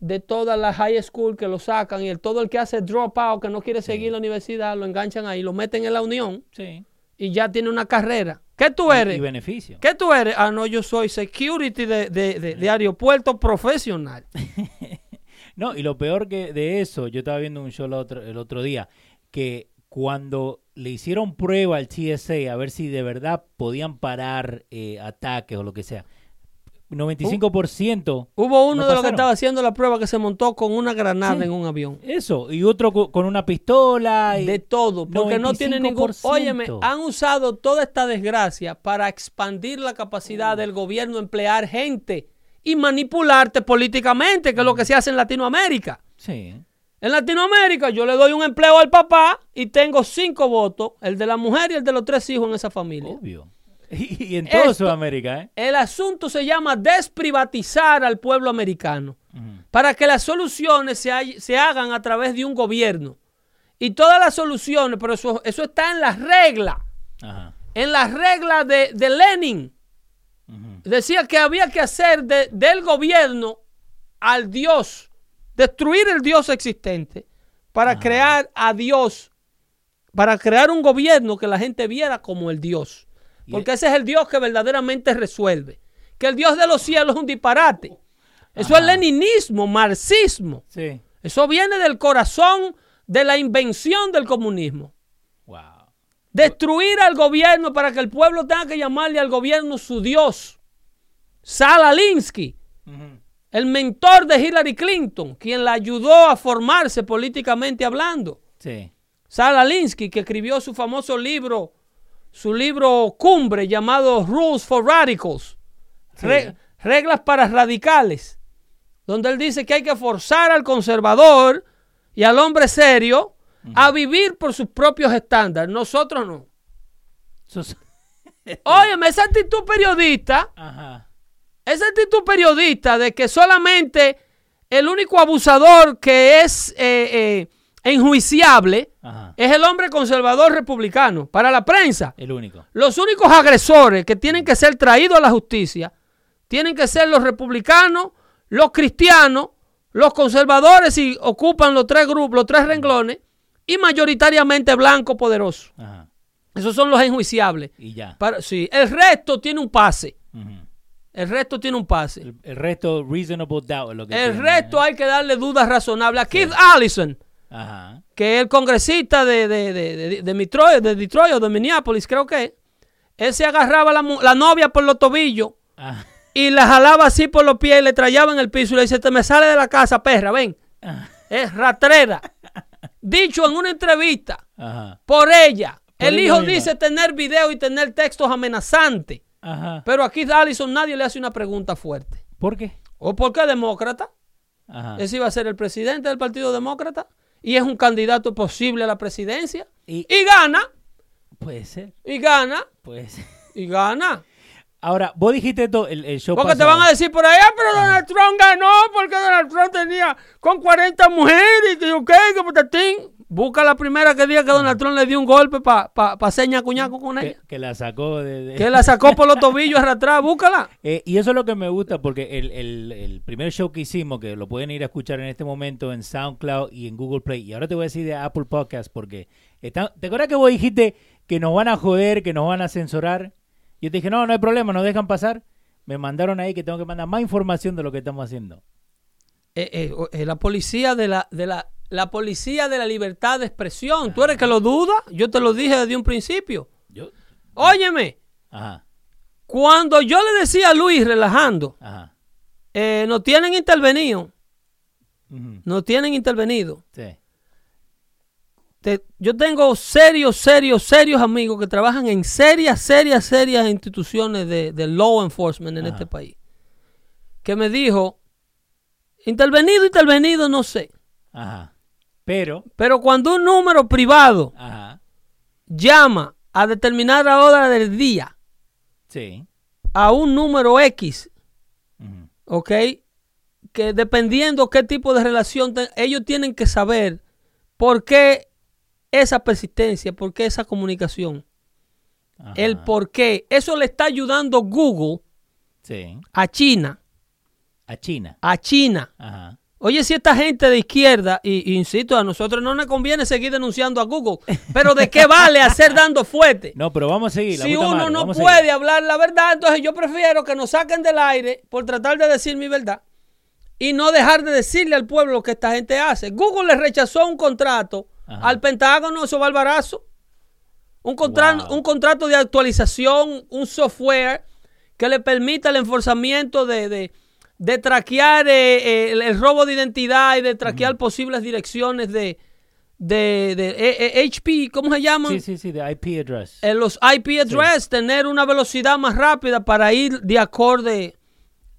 de todas las high school que lo sacan y el, todo el que hace dropout, que no quiere seguir la universidad, lo enganchan ahí, lo meten en la unión sí. y ya tiene una carrera. ¿Qué tú eres? Y beneficio. ¿Qué tú eres? Ah, no, yo soy security de, de aeropuerto profesional. no, y lo peor que de eso, yo estaba viendo un show el otro, el otro día, que cuando le hicieron prueba al TSA a ver si de verdad podían parar eh, ataques o lo que sea, 95%. Hubo uno no de los que estaba haciendo la prueba que se montó con una granada Sí. en un avión. Eso, y otro co- con una pistola. y- De todo, porque no tiene ningún... 95%. Óyeme, han usado toda esta desgracia para expandir la capacidad del gobierno emplear gente y manipularte políticamente, que es lo que se hace en Latinoamérica. Sí. En Latinoamérica yo le doy un empleo al papá y tengo cinco votos, el de la mujer y el de los tres hijos en esa familia. Obvio. Y, y en toda Sudamérica, ¿eh? El asunto se llama desprivatizar al pueblo americano para que las soluciones se, hay- se hagan a través de un gobierno. Y todas las soluciones, pero eso, eso está en las reglas, Ajá. en las reglas de, de Lenin. Decía que había que hacer de- del gobierno al Dios, destruir el Dios existente para crear a Dios, para crear un gobierno que la gente viera como el Dios. Porque ese es el Dios que verdaderamente resuelve. Que el Dios de los cielos es un disparate. Eso es leninismo, marxismo. Sí. Eso viene del corazón de la invención del comunismo. Wow. Destruir al gobierno para que el pueblo tenga que llamarle al gobierno su Dios. Sal Alinsky, Ujú. El mentor de Hillary Clinton, quien la ayudó a formarse políticamente hablando. Sí. Sal Alinsky, que escribió su famoso libro, su libro cumbre llamado Rules for Radicals, Sí. Re- reglas para radicales, donde él dice que hay que forzar al conservador y al hombre serio a vivir por sus propios estándares. Nosotros no. Óyeme, esa actitud periodista, Ajá. Esa actitud periodista de que solamente el único abusador que es eh, eh, enjuiciable Ajá. es el hombre conservador republicano. Para la prensa, El único. los únicos agresores que tienen que ser traídos a la justicia tienen que ser los republicanos, los cristianos, los conservadores y ocupan los tres grupos, los tres renglones y mayoritariamente blancos poderosos. Ajá. Esos son los enjuiciables. Y ya. Para- sí, el resto tiene un pase. El resto tiene un pase. el, el resto, reasonable doubt. es lo que El tiene, resto ¿eh? hay que darle dudas razonables. A Keith Allison, Ajá. que es el congresista de, de, de, de- de Detroit, de Detroit o de Minneapolis, creo que es. Él se agarraba la, la novia por los tobillos Ajá. y la jalaba así por los pies y le trayaba en el piso y le dice, te me sale de la casa, perra, ven. Ajá. Es ratrera. Dicho en una entrevista por ella. Por el hijo misma. dice tener video y tener textos amenazantes. Ajá. Pero aquí Allison nadie le hace una pregunta fuerte. ¿Por qué? ¿O por qué demócrata? Ajá. Ese iba a ser el presidente del Partido Demócrata y es un candidato posible a la presidencia. Y- Y gana, Puede ser. y gana, Puede ser. y gana. Ahora, vos dijiste esto, el, el show Porque te van a decir por allá, pero Donald Trump ganó porque Donald Trump tenía con 40 mujeres y yo qué. Busca la primera que diga que Donald Trump le dio un golpe para pa, pa seña cuñaco con ella. que la sacó de... de- Que la sacó por los tobillos arrastrada, búscala. Eh, y eso es lo que me gusta porque el, el- el primer show que hicimos, que lo pueden ir a escuchar en este momento en SoundCloud y en Google Play, y ahora te voy a decir de Apple Podcast porque está, ¿te acuerdas que vos dijiste que nos van a joder, que nos van a censurar? Yo te dije, no, no hay problema, nos dejan pasar. Me mandaron ahí que tengo que mandar más información de lo que estamos haciendo. Eh, eh, eh, la policía de la, de la, la policía de la libertad de expresión. ¿Tú eres que lo duda? Yo te lo dije desde un principio. Yo, Óyeme, ajá, cuando yo le decía a Luis relajando, ajá, eh, no tienen intervenido, no tienen intervenido. sí, Te- yo tengo serios, serios, serios amigos que trabajan en serias, serias, serias instituciones de, de law enforcement en Ajá. este país. Que me dijo, intervenido, intervenido, no sé. ajá. Pero, Pero cuando un número privado ajá, llama a determinada hora del día sí, a un número X, ¿ok? Que dependiendo qué tipo de relación, te- ellos tienen que saber por qué esa persistencia, por qué esa comunicación, ajá, el por qué. Eso le está ayudando Google sí, a China, a China, a China. ajá, Oye, si esta gente de izquierda, y, y insisto, a nosotros no nos conviene seguir denunciando a Google, pero ¿de qué vale hacer dando fuerte? No, pero vamos a seguir. la si uno madre, no puede hablar la verdad, entonces yo prefiero que nos saquen del aire por tratar de decir mi verdad y no dejar de decirle al pueblo lo que esta gente hace. Google le rechazó un contrato Ajá. al Pentágono, eso va al barazo. Un, contra- Wow. un contrato de actualización, un software que le permita el enforzamiento de, de, de traquear eh, eh, el, el robo de identidad y de traquear posibles direcciones de, de, de eh, eh, HP, ¿cómo se llaman? Sí, sí, sí, de IP address. En los IP address, tener una velocidad más rápida para ir de acorde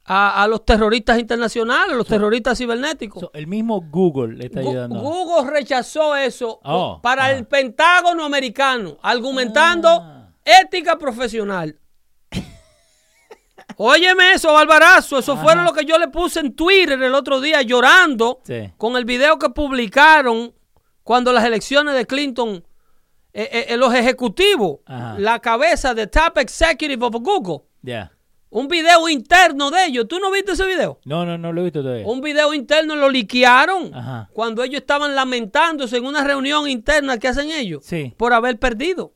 a, a los terroristas internacionales, los terroristas cibernéticos. So, el mismo Google le está Gu- ayudando. Google rechazó eso Oh, para ah. el Pentágono americano, argumentando Ah. ética profesional. Óyeme eso, Alvarazo. Eso fueron lo que yo le puse en Twitter el otro día llorando Sí. con el video que publicaron cuando las elecciones de Clinton, eh, eh, eh, los ejecutivos, Ajá. la cabeza de Top Executive of Google. Un video interno de ellos. ¿Tú no viste ese video? No, no, no lo he visto todavía. Un video interno lo liquearon Ajá. cuando ellos estaban lamentándose en una reunión interna que hacen ellos Sí. por haber perdido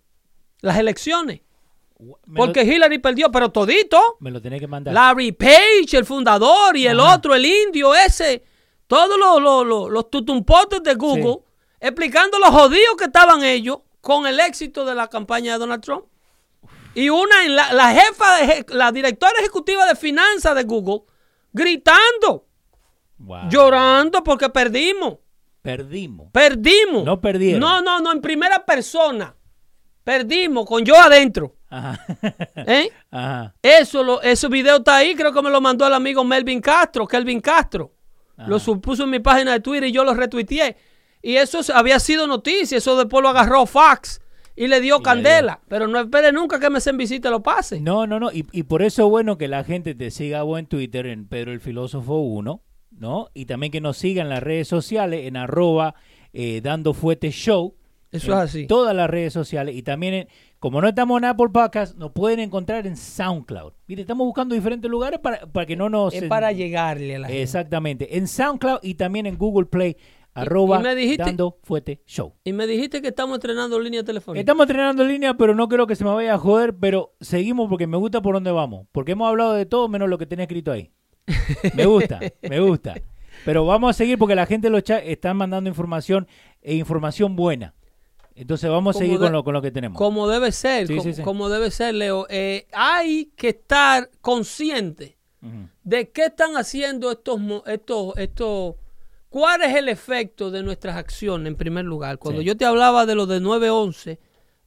las elecciones. Me Porque lo, Hillary perdió, pero todito. me lo tenés que mandar. Larry Page, el fundador, y el otro, el indio ese, todos los, los, los, los tutumpotes de Google, explicando los jodidos que estaban ellos con el éxito de la campaña de Donald Trump. Y una, en la, la jefa, de, la directora ejecutiva de finanzas de Google, gritando, Wow. llorando porque perdimos. Perdimos. Perdimos. No perdieron. No, no, no, en primera persona. Perdimos con yo adentro. Ajá. ¿Eh? Ajá. Eso, lo, ese video está ahí, creo que me lo mandó el amigo Melvin Castro, Kelvin Castro. Ajá. Lo supuso en mi página de Twitter y yo lo retuiteé. Y eso había sido noticia, eso después lo agarró Fox y le dio candela. Pero no espere nunca que me en visita lo pase. No, no, no. Y, y por eso es bueno que la gente te siga en Twitter, en Pedro el Filósofo 1, ¿no? Y también que nos sigan en las redes sociales, en arroba eh, dando fuete show. Eso en es así. Todas las redes sociales. Y también, en- como no estamos en Apple Podcast, nos pueden encontrar en SoundCloud. Mire, estamos buscando diferentes lugares para, para que no nos... Es para llegarle a la gente. Exactamente. En SoundCloud y también en Google Play, arroba y me dijiste- dando fuete show. Y me dijiste que estamos entrenando línea telefónica. Estamos entrenando en línea, pero no creo que se me vaya a joder, pero seguimos porque me gusta por dónde vamos. Porque hemos hablado de todo menos lo que tenía escrito ahí. Me gusta, me gusta. Pero vamos a seguir porque la gente en los chats están mandando información e información buena. Entonces vamos a Como seguir de- con lo, con lo que tenemos. Como debe ser, Sí, como, sí, sí. como debe ser, Leo. Eh, hay que estar consciente de qué están haciendo estos, estos, estos, cuál es el efecto de nuestras acciones en primer lugar. Cuando yo te hablaba de lo de 9-11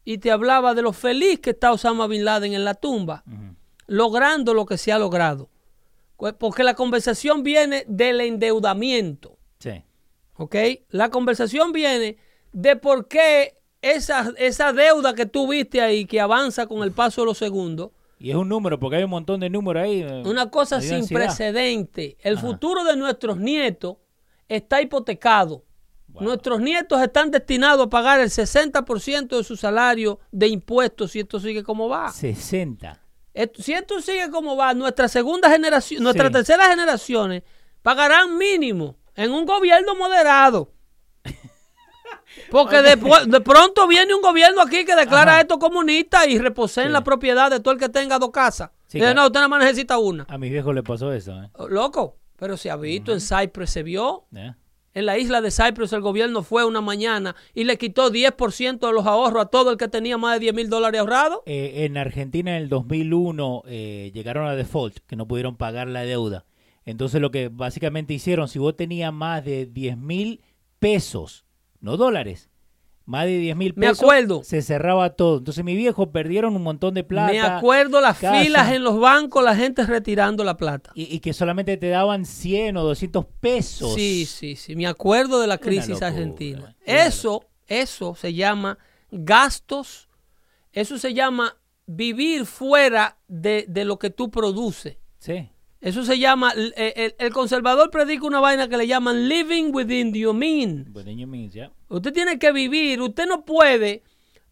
y te hablaba de lo feliz que está Osama Bin Laden en la tumba, logrando lo que se ha logrado. Porque la conversación viene del endeudamiento. Sí. ¿ok? La conversación viene de por qué esa, esa deuda que tú viste ahí, que avanza con el paso de los segundos, Y es un número, porque hay un montón de números ahí. eh, una cosa sin precedente. El Ajá. futuro de nuestros nietos está hipotecado. Wow. Nuestros nietos están destinados a pagar el 60% de su salario de impuestos si esto sigue como va. 60. Esto- si esto sigue como va, nuestra segunda generación, nuestras Sí. terceras generaciones pagarán mínimo en un gobierno moderado. Porque después, de pronto viene un gobierno aquí que declara Ajá. esto comunista y reposeen Sí. la propiedad de todo el que tenga dos casas. Sí, Dice, no, usted nada más necesita una. A mis viejos le pasó eso. ¿eh? Oh, Loco, pero se ha visto, en Cyprus se vio. En la isla de Cyprus el gobierno fue una mañana y le quitó 10% de los ahorros a todo el que tenía más de 10 mil dólares ahorrados. Eh, en Argentina en el 2001 eh, llegaron a default, que no pudieron pagar la deuda. Entonces lo que básicamente hicieron, si vos tenías más de 10 mil pesos, no dólares, más de 10 mil Me pesos, acuerdo. se cerraba todo. Entonces mi viejo perdieron un montón de plata. Me acuerdo las casa. filas en los bancos, la gente retirando la plata. Y, y que solamente te daban 100 o 200 pesos. Sí, sí, sí. Me acuerdo de la crisis locura, argentina. Eso, eso se llama gastos. Eso se llama vivir fuera de, de lo que tú produces. Sí. Eso se llama, el, el- el conservador predica una vaina que le llaman living within your means. But then you mean, yeah. Usted tiene que vivir, usted no puede.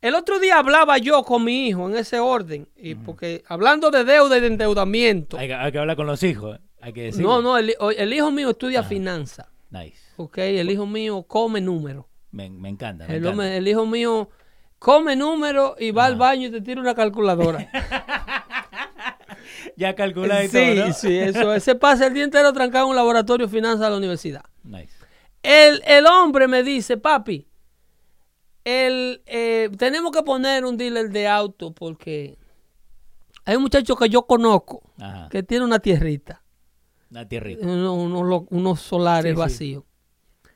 El otro día hablaba yo con mi hijo en ese orden, y porque hablando de deuda y de endeudamiento. Hay, que- hay que hablar con los hijos. ¿eh? Hay que decir. No, no, el, el hijo mío estudia finanzas. Nice. Ok, el hijo mío come números. Me, me encanta. me El, encanta. hombre- el hijo mío come números y va al baño y te tira una calculadora. Ya calcula y sí, todo, ¿no? sí, eso. Ese pasa el día entero trancado en un laboratorio de finanzas de la universidad. Nice. El, el hombre me dice, papi, el, eh, tenemos que poner un dealer de auto porque Hay un muchacho que yo conozco Ajá. que tiene una tierrita, Una tierrita. uno- unos, lo- unos solares Sí, sí. vacíos.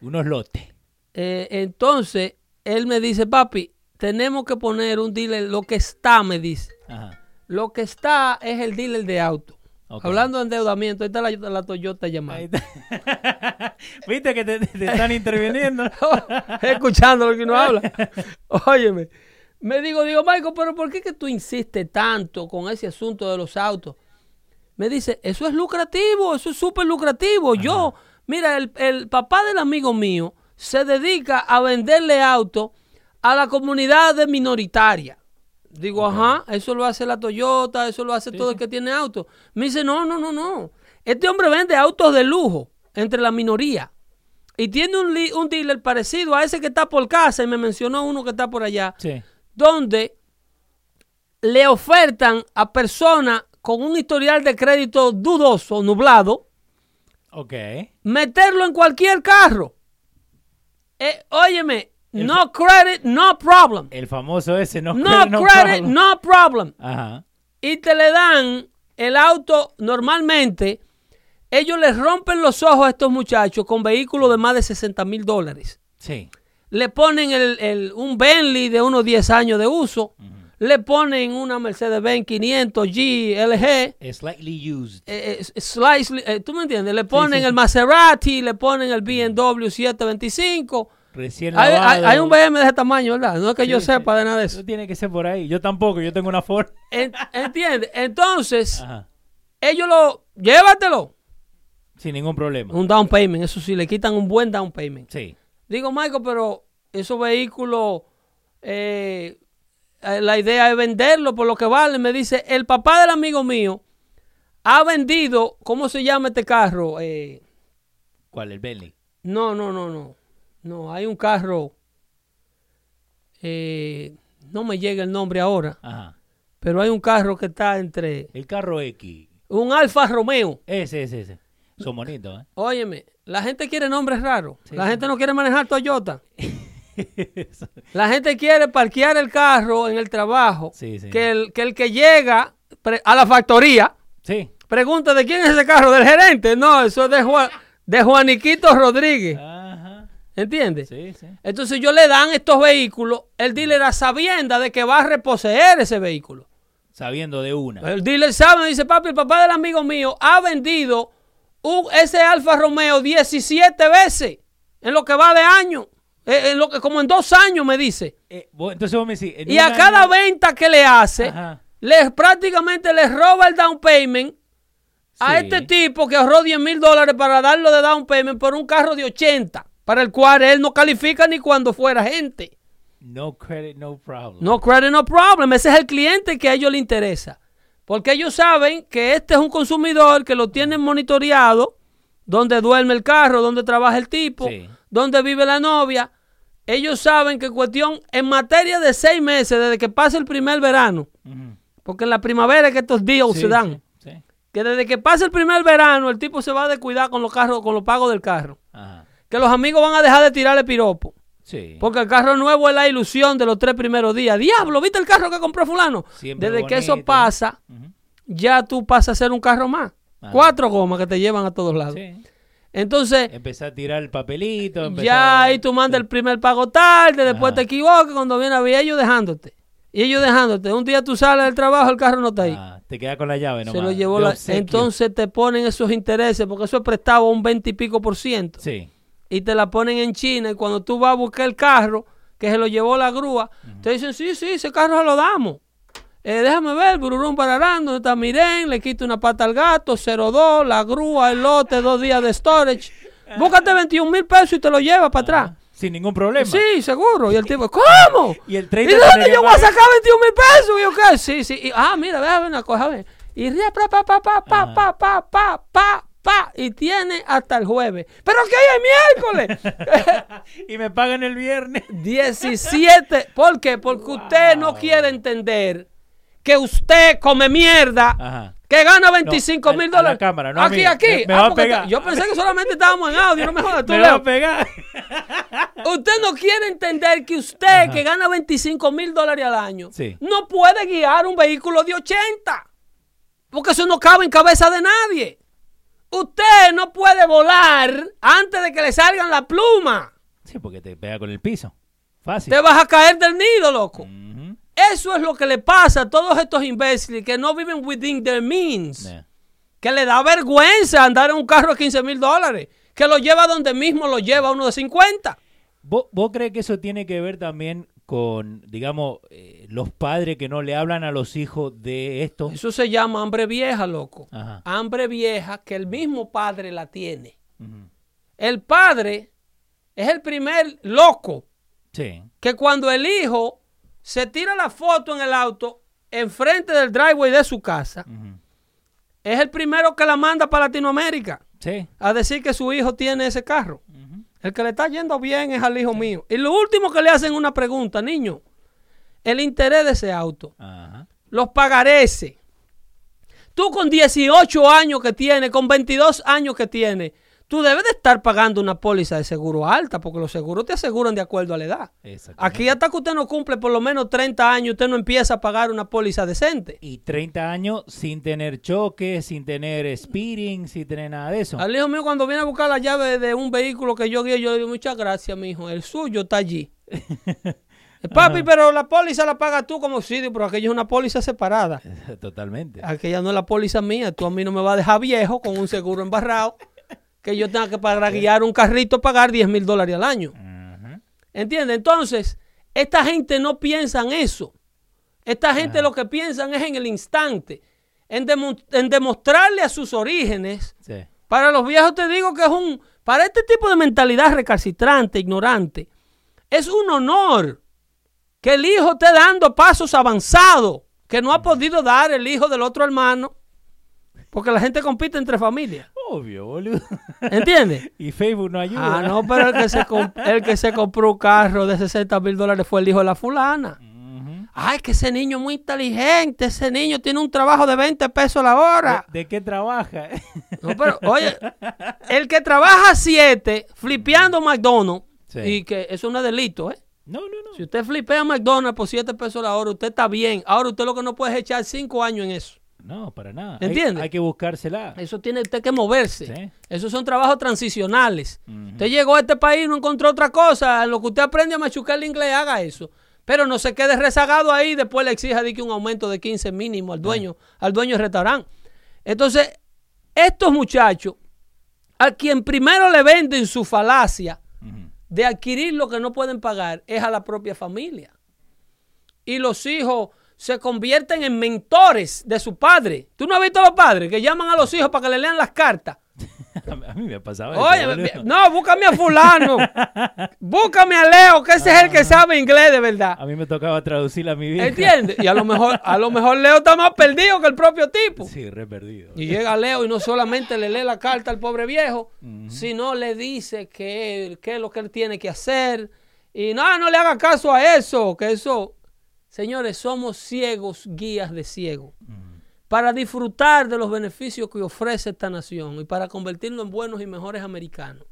Unos lotes. Eh, entonces, él me dice, papi, tenemos que poner un dealer, lo que está, me dice. Ajá. Lo que está es el dealer de auto. Hablando de endeudamiento, ahí está la, la Toyota llamada. Viste que te, te están interviniendo. Escuchando lo que uno habla. Óyeme. Me digo, digo, Michael, pero ¿por qué que tú insistes tanto con ese asunto de los autos? Me dice, eso es lucrativo, eso es súper lucrativo. Yo, mira, el, el papá del amigo mío se dedica a venderle autos a la comunidad de minoritaria. Digo, ajá, eso lo hace la Toyota, eso lo hace todo el que tiene auto. Me dice, no, no, no, no. Este hombre vende autos de lujo entre la minoría. Y tiene un, un dealer parecido a ese que está por casa, y me mencionó uno que está por allá, Sí. donde le ofertan a personas con un historial de crédito dudoso, nublado, Ok. meterlo en cualquier carro. Eh, óyeme, no credit, no problem. El famoso ese, no, No credit, no credit, problem. no problem. Ajá. y te le dan el auto normalmente, ellos les rompen los ojos a estos muchachos con vehículos de más de 60 mil dólares. Sí. Le ponen el, el- un Bentley de unos 10 años de uso, le ponen una Mercedes-Benz 500 G LG, Slightly used. eh, eh, slightly- eh, ¿tú me entiendes? Le ponen sí. el Maserati, le ponen el BMW 725. Recién Hay, hay- lavado. hay un BM de ese tamaño, ¿verdad? No es que yo sepa de nada de eso. Eso tiene que ser por ahí. Yo tampoco, yo tengo una Ford. En- ¿Entiendes? Entonces, Ajá. ellos lo... Llévatelo. Sin ningún problema. Un down payment, eso sí, le quitan un buen down payment. Sí. Digo, Michael, pero esos vehículos, eh, eh, la idea es venderlo por lo que vale. Me dice, el papá del amigo mío ha vendido, ¿cómo se llama este carro? Eh, ¿Cuál? El Bentley. no, no, no, no. No, hay un carro, eh, no me llega el nombre ahora, Ajá. pero hay un carro que está entre El carro X. un Alfa Romeo. Ese, ese, ese. Son bonitos, ¿eh? Óyeme, la gente quiere nombres raros. Sí, la sí. gente no quiere manejar Toyota. La gente quiere parquear el carro en el trabajo. Sí, sí. Que, el, que el que llega a la factoría Sí. pregunta de quién es ese carro, del gerente. No, eso es de, Juan, de Juaniquito Rodríguez. Ajá. ¿Entiendes? Sí, sí. Entonces yo le dan estos vehículos, el dealer a sabienda de que va a reposeer ese vehículo. Sabiendo de una. El dealer sabe, dice, papi, el papá del amigo mío ha vendido un, ese Alfa Romeo 17 veces en lo que va de año. Eh, en lo que, como en dos años me dice. Eh, vos- entonces vos me decís. en Y a cada venta que le hace, les prácticamente les roba el down payment a Sí. este tipo que ahorró 10 mil dólares para darlo de down payment por un carro de 80, para el cual él no califica ni cuando fuera gente. No credit, no problem. No credit, no problem. Ese es el cliente que a ellos les interesa. Porque ellos saben que este es un consumidor que lo tienen monitoreado, donde duerme el carro, donde trabaja el tipo, Sí. donde vive la novia. Ellos saben que cuestión, en materia de seis meses, desde que pase el primer verano, porque en la primavera es que estos Sí, se dan, sí. que desde que pase el primer verano, el tipo se va a descuidar con los carros, con los pagos del carro. Ajá. Que los amigos van a dejar de tirarle piropo. Sí. Porque el carro nuevo es la ilusión de los tres primeros días. Diablo, ¿viste el carro que compró fulano? Siempre Desde que eso pasa, ya tú pasas a ser un carro más. Ah. Cuatro gomas que te llevan a todos lados. Sí. Entonces, Empezar a tirar el papelito. empezar ya ahí tú mandas el primer pago tarde, después Ajá. te equivocas, cuando viene a ver ellos dejándote. Y ellos dejándote. Un día tú sales del trabajo, el carro no está ahí. Ah, te quedas con la llave nomás. Se lo llevó la... Entonces te ponen esos intereses, porque eso es prestado a un 20 y pico por ciento. Sí. Y te la ponen en China y cuando tú vas a buscar el carro que se lo llevó la grúa, te dicen, sí, sí, ese carro se lo damos. Eh, déjame ver, bururún pararán, donde está Miren, le quito una pata al gato, 02, la grúa, el lote, dos días de storage. Búscate 21 mil pesos y te lo llevas para atrás. Sin ningún problema. Sí, seguro. Y el tipo, ¿cómo? Y el ¿Y 30 de tiene dónde yo voy a sacar 21 mil pesos? Y yo, ¿qué? Sí, sí. Y, ah, mira, déjame ver una cosa, ver. Y ría, pa, pa, pa, pa, pa, pa, pa, pa, pa, pa. Y tiene hasta el jueves. ¿Pero qué hay el miércoles? y me pagan el viernes. 17. ¿Por qué? Porque usted no quiere entender que usted come mierda. Ajá. Que gana 25 No, mil la dólares. cámara, no a aquí, aquí. Me- me Ah, va a pegar. Yo pensé que solamente estábamos en audio, no me jodas. Tú, me va a pegar. Usted no quiere entender que usted, que gana 25 mil dólares al año, Sí. no puede guiar un vehículo de 80. Porque eso no cabe en cabeza de nadie. Usted no puede volar antes de que le salgan la pluma. Sí, porque te pega con el piso. Fácil. Te vas a caer del nido, loco. Eso es lo que le pasa a todos estos imbéciles que no viven within their means. Yeah. Que le da vergüenza andar en un carro de 15 mil dólares. Que lo lleva donde mismo lo lleva uno de 50. ¿Vos, vos crees que eso tiene que ver también con, digamos, eh, los padres que no le hablan a los hijos de esto? Eso se llama hambre vieja, loco. Ajá. Hambre vieja que el mismo padre la tiene. El padre es el primer loco Sí. que cuando el hijo se tira la foto en el auto enfrente del driveway de su casa, es el primero que la manda para Latinoamérica Sí. a decir que su hijo tiene ese carro. El que le está yendo bien es al hijo mío. Y lo último que le hacen una pregunta, niño, el interés de ese auto, Ajá. los pagarés. Tú con 18 años que tienes, con 22 años que tienes, tú debes de estar pagando una póliza de seguro alta, porque los seguros te aseguran de acuerdo a la edad. Aquí hasta que usted no cumple por lo menos 30 años, usted no empieza a pagar una póliza decente. Y 30 años sin tener choque, sin tener speeding, sin tener nada de eso. Al hijo mío cuando viene a buscar la llave de un vehículo que yo guío, yo le digo, muchas gracias, mi hijo, el suyo está allí. Papi, pero la póliza la pagas tú como sí, pero aquello es una póliza separada. Totalmente. Aquella no es la póliza mía. Tú a mí no me vas a dejar viejo con un seguro embarrado. Que yo tenga que para guiar un carrito pagar 10 mil dólares al año. ¿Entiendes? Entonces, esta gente no piensa en eso. Esta gente lo que piensan es en el instante. En, demo- en demostrarle a sus orígenes. Sí. Para los viejos te digo que es un... Para este tipo de mentalidad recalcitrante, ignorante, es un honor que el hijo esté dando pasos avanzados que no ha podido dar el hijo del otro hermano. Porque la gente compite entre familias. Obvio, boludo. ¿Entiendes? y Facebook no ayuda. Ah, no, pero el que, se comp- el que se compró un carro de 60 mil dólares fue el hijo de la fulana. Ay, que ese niño es muy inteligente. Ese niño tiene un trabajo de 20 pesos la hora. ¿De, de qué trabaja? No, pero, oye, el que trabaja 7 flipeando McDonald's, Sí. y que eso no es delito, ¿eh? no, no, no. Si usted flipea McDonald's por 7 pesos la hora, usted está bien. Ahora usted lo que no puede es echar 5 años en eso. No, para nada. Hay- ¿Entiende? Hay, que buscársela. Eso tiene usted que moverse. Sí. Esos son trabajos transicionales. Usted llegó a este país y no encontró otra cosa. En lo que usted aprende a machucar el inglés, haga eso. Pero no se quede rezagado ahí y después le exija de que un aumento de 15 mínimo al dueño, al dueño del restaurante. Entonces, estos muchachos, a quien primero le venden su falacia de adquirir lo que no pueden pagar, es a la propia familia. Y los hijos se convierten en mentores de su padre. ¿Tú no has visto a los padres que llaman a los hijos para que le lean las cartas? A mí me eso, Oye, boludo. vi- no, búscame a fulano. búscame a Leo, que ese es el que sabe inglés de verdad. A mí me tocaba traducirla a mi vieja. ¿Entiendes? Y a lo mejor, a lo mejor Leo está más perdido que el propio tipo. Sí, re perdido. Y llega Leo y no solamente le lee la carta al pobre viejo, sino le dice que, qué es lo que él tiene que hacer. Y no, no le haga caso a eso, que eso... Señores, somos ciegos, guías de ciegos. Ujú. Para disfrutar de los beneficios que ofrece esta nación y para convertirnos en buenos y mejores americanos,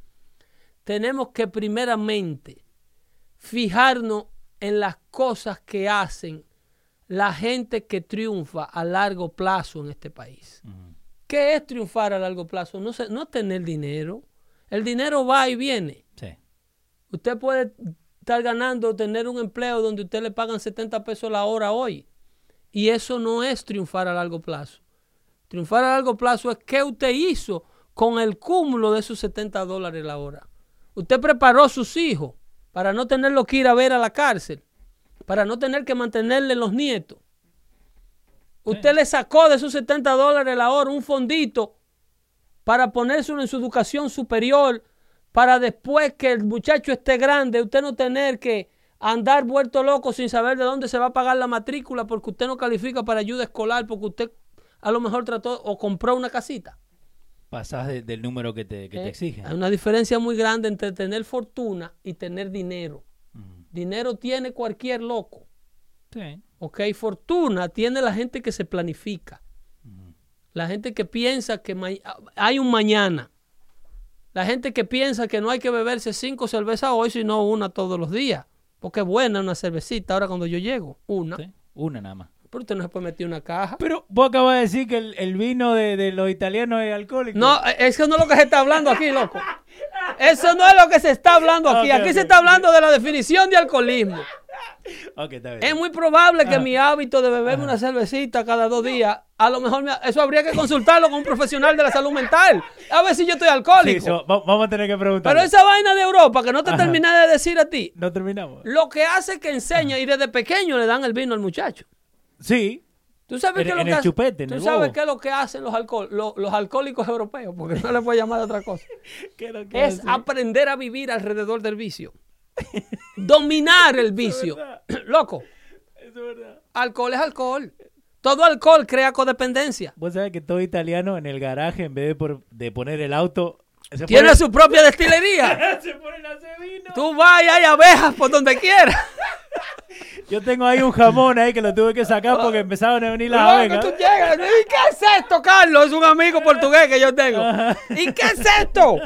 tenemos que primeramente fijarnos en las cosas que hacen la gente que triunfa a largo plazo en este país. Ujú. ¿Qué es triunfar a largo plazo? No, no tener dinero. El dinero va y viene. Sí. Usted puede estar ganando, tener un empleo donde usted le pagan 70 pesos la hora hoy. Y eso no es triunfar a largo plazo. Triunfar a largo plazo es qué usted hizo con el cúmulo de esos 70 dólares la hora. Usted preparó a sus hijos para no tenerlo que ir a ver a la cárcel, para no tener que mantenerle los nietos. Usted le sacó de esos 70 dólares la hora un fondito para ponérselo en su educación superior, para después que el muchacho esté grande, usted no tener que andar vuelto loco sin saber de dónde se va a pagar la matrícula porque usted no califica para ayuda escolar, porque usted a lo mejor trató o compró una casita. Pasás de- del número que te, que te ¿eh? exigen. Hay una diferencia muy grande entre tener fortuna y tener dinero. Ujú. Dinero tiene cualquier loco. Sí. ¿ok? Fortuna tiene la gente que se planifica. Ujú. La gente que piensa que hay un mañana. La gente que piensa que no hay que beberse cinco cervezas hoy, sino una todos los días. Porque es buena una cervecita ahora cuando yo llego. Una. Una nada más. Pero usted no se puede meter una caja. Pero vos acabas de decir que el, el vino de, de los italianos es alcohólico. No, eh, eso no es lo que se está hablando aquí, loco. Eso no es lo que se está hablando aquí. Aquí se está hablando de la definición de alcoholismo. Ok, está bien. Es muy probable que Ajá. mi hábito de beberme una cervecita cada dos días, a lo mejor me- eso habría que consultarlo con un profesional de la salud mental. A ver si yo estoy Sí, alcohólico. so- va- vamos a tener que preguntar. Pero esa vaina de Europa, que no te Ajá. terminé de decir a ti, No terminamos. lo que hace es que enseña y desde pequeño le dan el vino al muchacho. Sí. ¿Tú sabes En- qué es lo que el hace- chupete, en ¿Tú el sabes bobo. qué es lo que hacen los, alcohol, los, los alcohólicos europeos? Porque no le puedo llamar de otra cosa. ¿Qué es Es aprender a vivir alrededor del vicio. Dominar el vicio. verdad. Loco, es verdad. alcohol es alcohol. Todo alcohol crea codependencia. Vos sabés que todo italiano en el garaje, en vez de, por- de poner el auto, Tiene su propia destilería. se ponen a hacer vino. Tú vas y hay abejas por donde quieras. Yo tengo ahí un jamón ahí que lo tuve que sacar porque empezaron a venir las abejas. tú llegas, ¿Y qué es esto, Carlos? Es un amigo portugués que yo tengo. ¿Y qué es esto?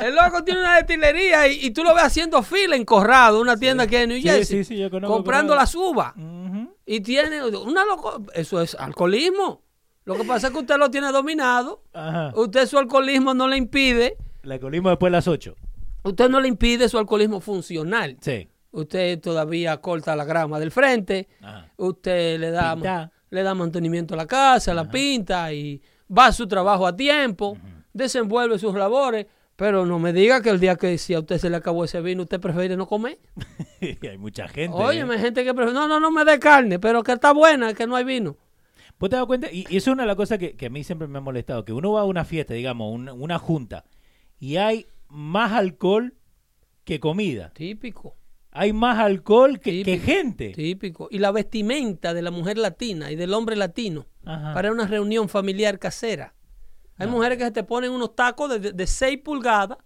El loco tiene una destilería y, y tú lo ves haciendo fila en Corrado, una tienda que hay en New Sí, Jersey. sí, sí, yo conozco comprando las uvas. Y tiene una loco. Eso es alcoholismo. Lo que pasa es que usted lo tiene dominado. Ajá. Usted su alcoholismo no le impide. La colimos después de las 8. Usted no le impide su alcoholismo funcional. Sí. Usted todavía corta la grama del frente. Ajá. Usted le da, le da mantenimiento a la casa, la pinta y va a su trabajo a tiempo, desenvuelve sus labores. Pero no me diga que el día que si a usted se le acabó ese vino, usted prefiere no comer. Y hay mucha gente. Oye, ¿eh? hay gente que prefiere, no, no, no me dé carne, pero que está buena, que no hay vino. ¿Vos te das cuenta? Y, y eso es una de las cosas que, que a mí siempre me ha molestado. Que uno va a una fiesta, digamos, una, una junta, y hay más alcohol que comida. Típico, Hay más alcohol que, gente. típico. Y la vestimenta de la mujer latina y del hombre latino Ajá. para una reunión familiar casera. Hay Ah. mujeres que se te ponen unos tacos de, de, 6 pulgadas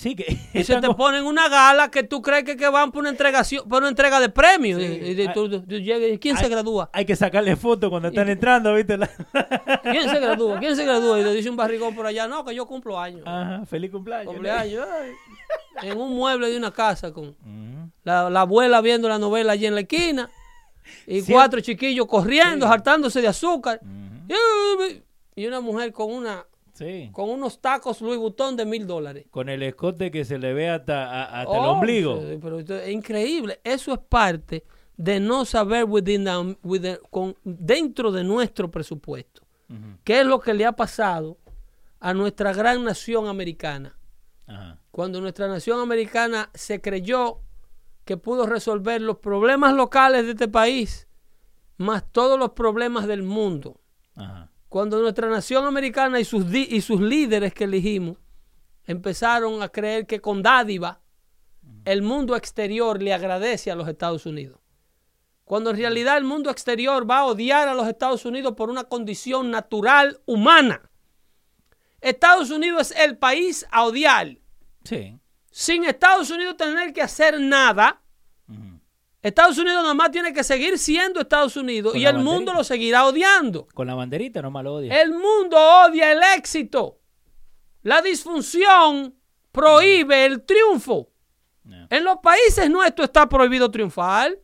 Sí, que y se te ponen una gala que tú crees que, que van por una entregación, por una entrega de premios. Sí. Y, y tú- tú- tú ¿Quién se gradúa? Hay que sacarle fotos cuando están entrando, ¿viste? La- ¿Quién se gradúa? ¿Quién se gradúa? Y le dice un barrigón por allá, no, que yo cumplo años. Ajá, feliz cumpleaños. En un mueble de una casa con Ujú. la, la abuela viendo la novela allí en la esquina. Y Sí. cuatro chiquillos corriendo, hartándose de azúcar. Y una mujer con una Sí. con unos tacos Louis Vuitton de mil dólares. Con el escote que se le ve hasta, a- hasta el Oh, ombligo. pero esto es increíble. Eso es parte de no saber within the- within- con- dentro de nuestro presupuesto. ¿Qué es lo que le ha pasado a nuestra gran nación americana? Ajá. Cuando nuestra nación americana se creyó que pudo resolver los problemas locales de este país, más todos los problemas del mundo. Ajá. Cuando nuestra nación americana y sus, y sus líderes que elegimos empezaron a creer que con dádiva el mundo exterior le agradece a los Estados Unidos. Cuando en realidad el mundo exterior va a odiar a los Estados Unidos por una condición natural humana. Estados Unidos es el país a odiar. Sí. Sin Estados Unidos tener que hacer nada. Estados Unidos nada más tiene que seguir siendo Estados Unidos Con y el mundo lo seguirá odiando. Con la banderita nomás lo odia. El mundo odia el éxito. La disfunción prohíbe el triunfo. No. En los países nuestros está prohibido triunfar.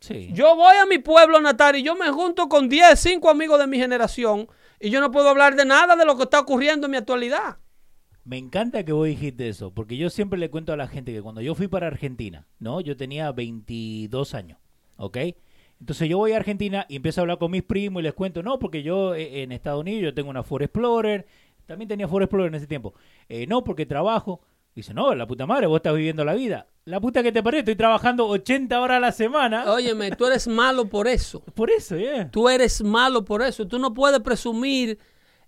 Sí. Yo voy a mi pueblo natal y yo me junto con 10, 5 amigos de mi generación y yo no puedo hablar de nada de lo que está ocurriendo en mi actualidad. Me encanta que vos dijiste eso, porque yo siempre le cuento a la gente que cuando yo fui para Argentina, ¿no? Yo tenía 22 años, ¿ok? Entonces yo voy a Argentina y empiezo a hablar con mis primos y les cuento, no, porque yo eh, en Estados Unidos yo tengo una Ford Explorer, también tenía Ford Explorer en ese tiempo. Eh, no, porque trabajo. Dice, no, la puta madre, vos estás viviendo la vida. La puta que te parece, estoy trabajando 80 horas a la semana. Óyeme, tú eres malo por eso. Por eso, yeah. Tú eres malo por eso. Tú no puedes presumir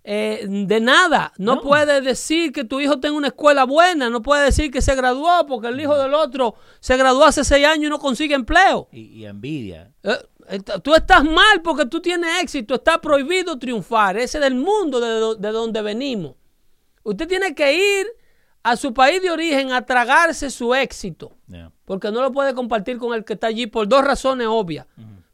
eh, de nada. No, No. puedes decir que tu hijo tenga una escuela buena. No puedes decir que se graduó porque el hijo del otro se graduó hace seis años y no consigue empleo. Y, y envidia. Eh, eh, tú estás mal porque tú tienes éxito. Está prohibido triunfar. Ese es del mundo de, de donde venimos. Usted tiene que ir a su país de origen a tragarse su éxito. Yeah. Porque no lo puede compartir con el que está allí por dos razones obvias.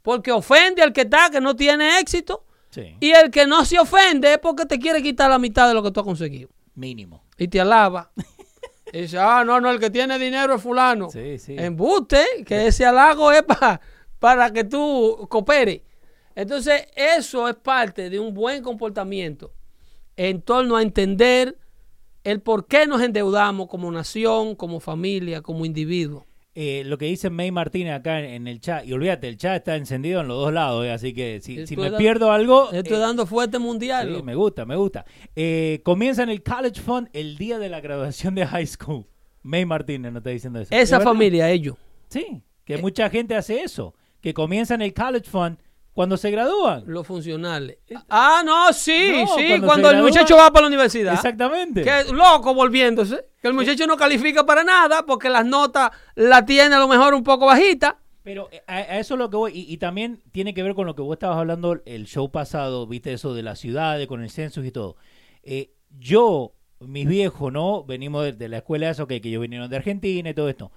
Porque ofende al que está, que no tiene éxito. Sí, Y el que no se ofende es porque te quiere quitar la mitad de lo que tú has conseguido. mínimo. Y te alaba. y dice, ah, no, no, el que tiene dinero es fulano. Sí, sí. Embuste, que ese halago es pa- para que tú cooperes. Entonces, eso es parte de un buen comportamiento en torno a entender el por qué nos endeudamos como nación, como familia, como individuo. Eh, lo que dice May Martínez acá en, el chat, y olvídate, el chat está encendido en los dos lados, eh, así que si, si me pierdo algo... Estoy eh, dando fuerte mundial. Sí, me gusta, me gusta. comienza en el College Fund el día de la graduación de high school. May Martínez no está diciendo eso. Esa familia, ellos. Sí, que mucha gente hace eso, que comienza en el College Fund cuando se gradúan. Los funcionales. Ah, no, sí, sí, cuando, el muchacho va para la universidad. Exactamente. Que loco volviéndose. Que el muchacho no califica para nada porque las notas la tiene a lo mejor un poco bajita. Pero eh, a, eso es lo que voy. Y, también tiene que ver con lo que vos estabas hablando el show pasado, viste eso de las ciudades, con el censo y todo. Eh, yo, mis viejos, ¿no? Venimos de, la escuela de eso, que ellos vinieron de Argentina y todo esto.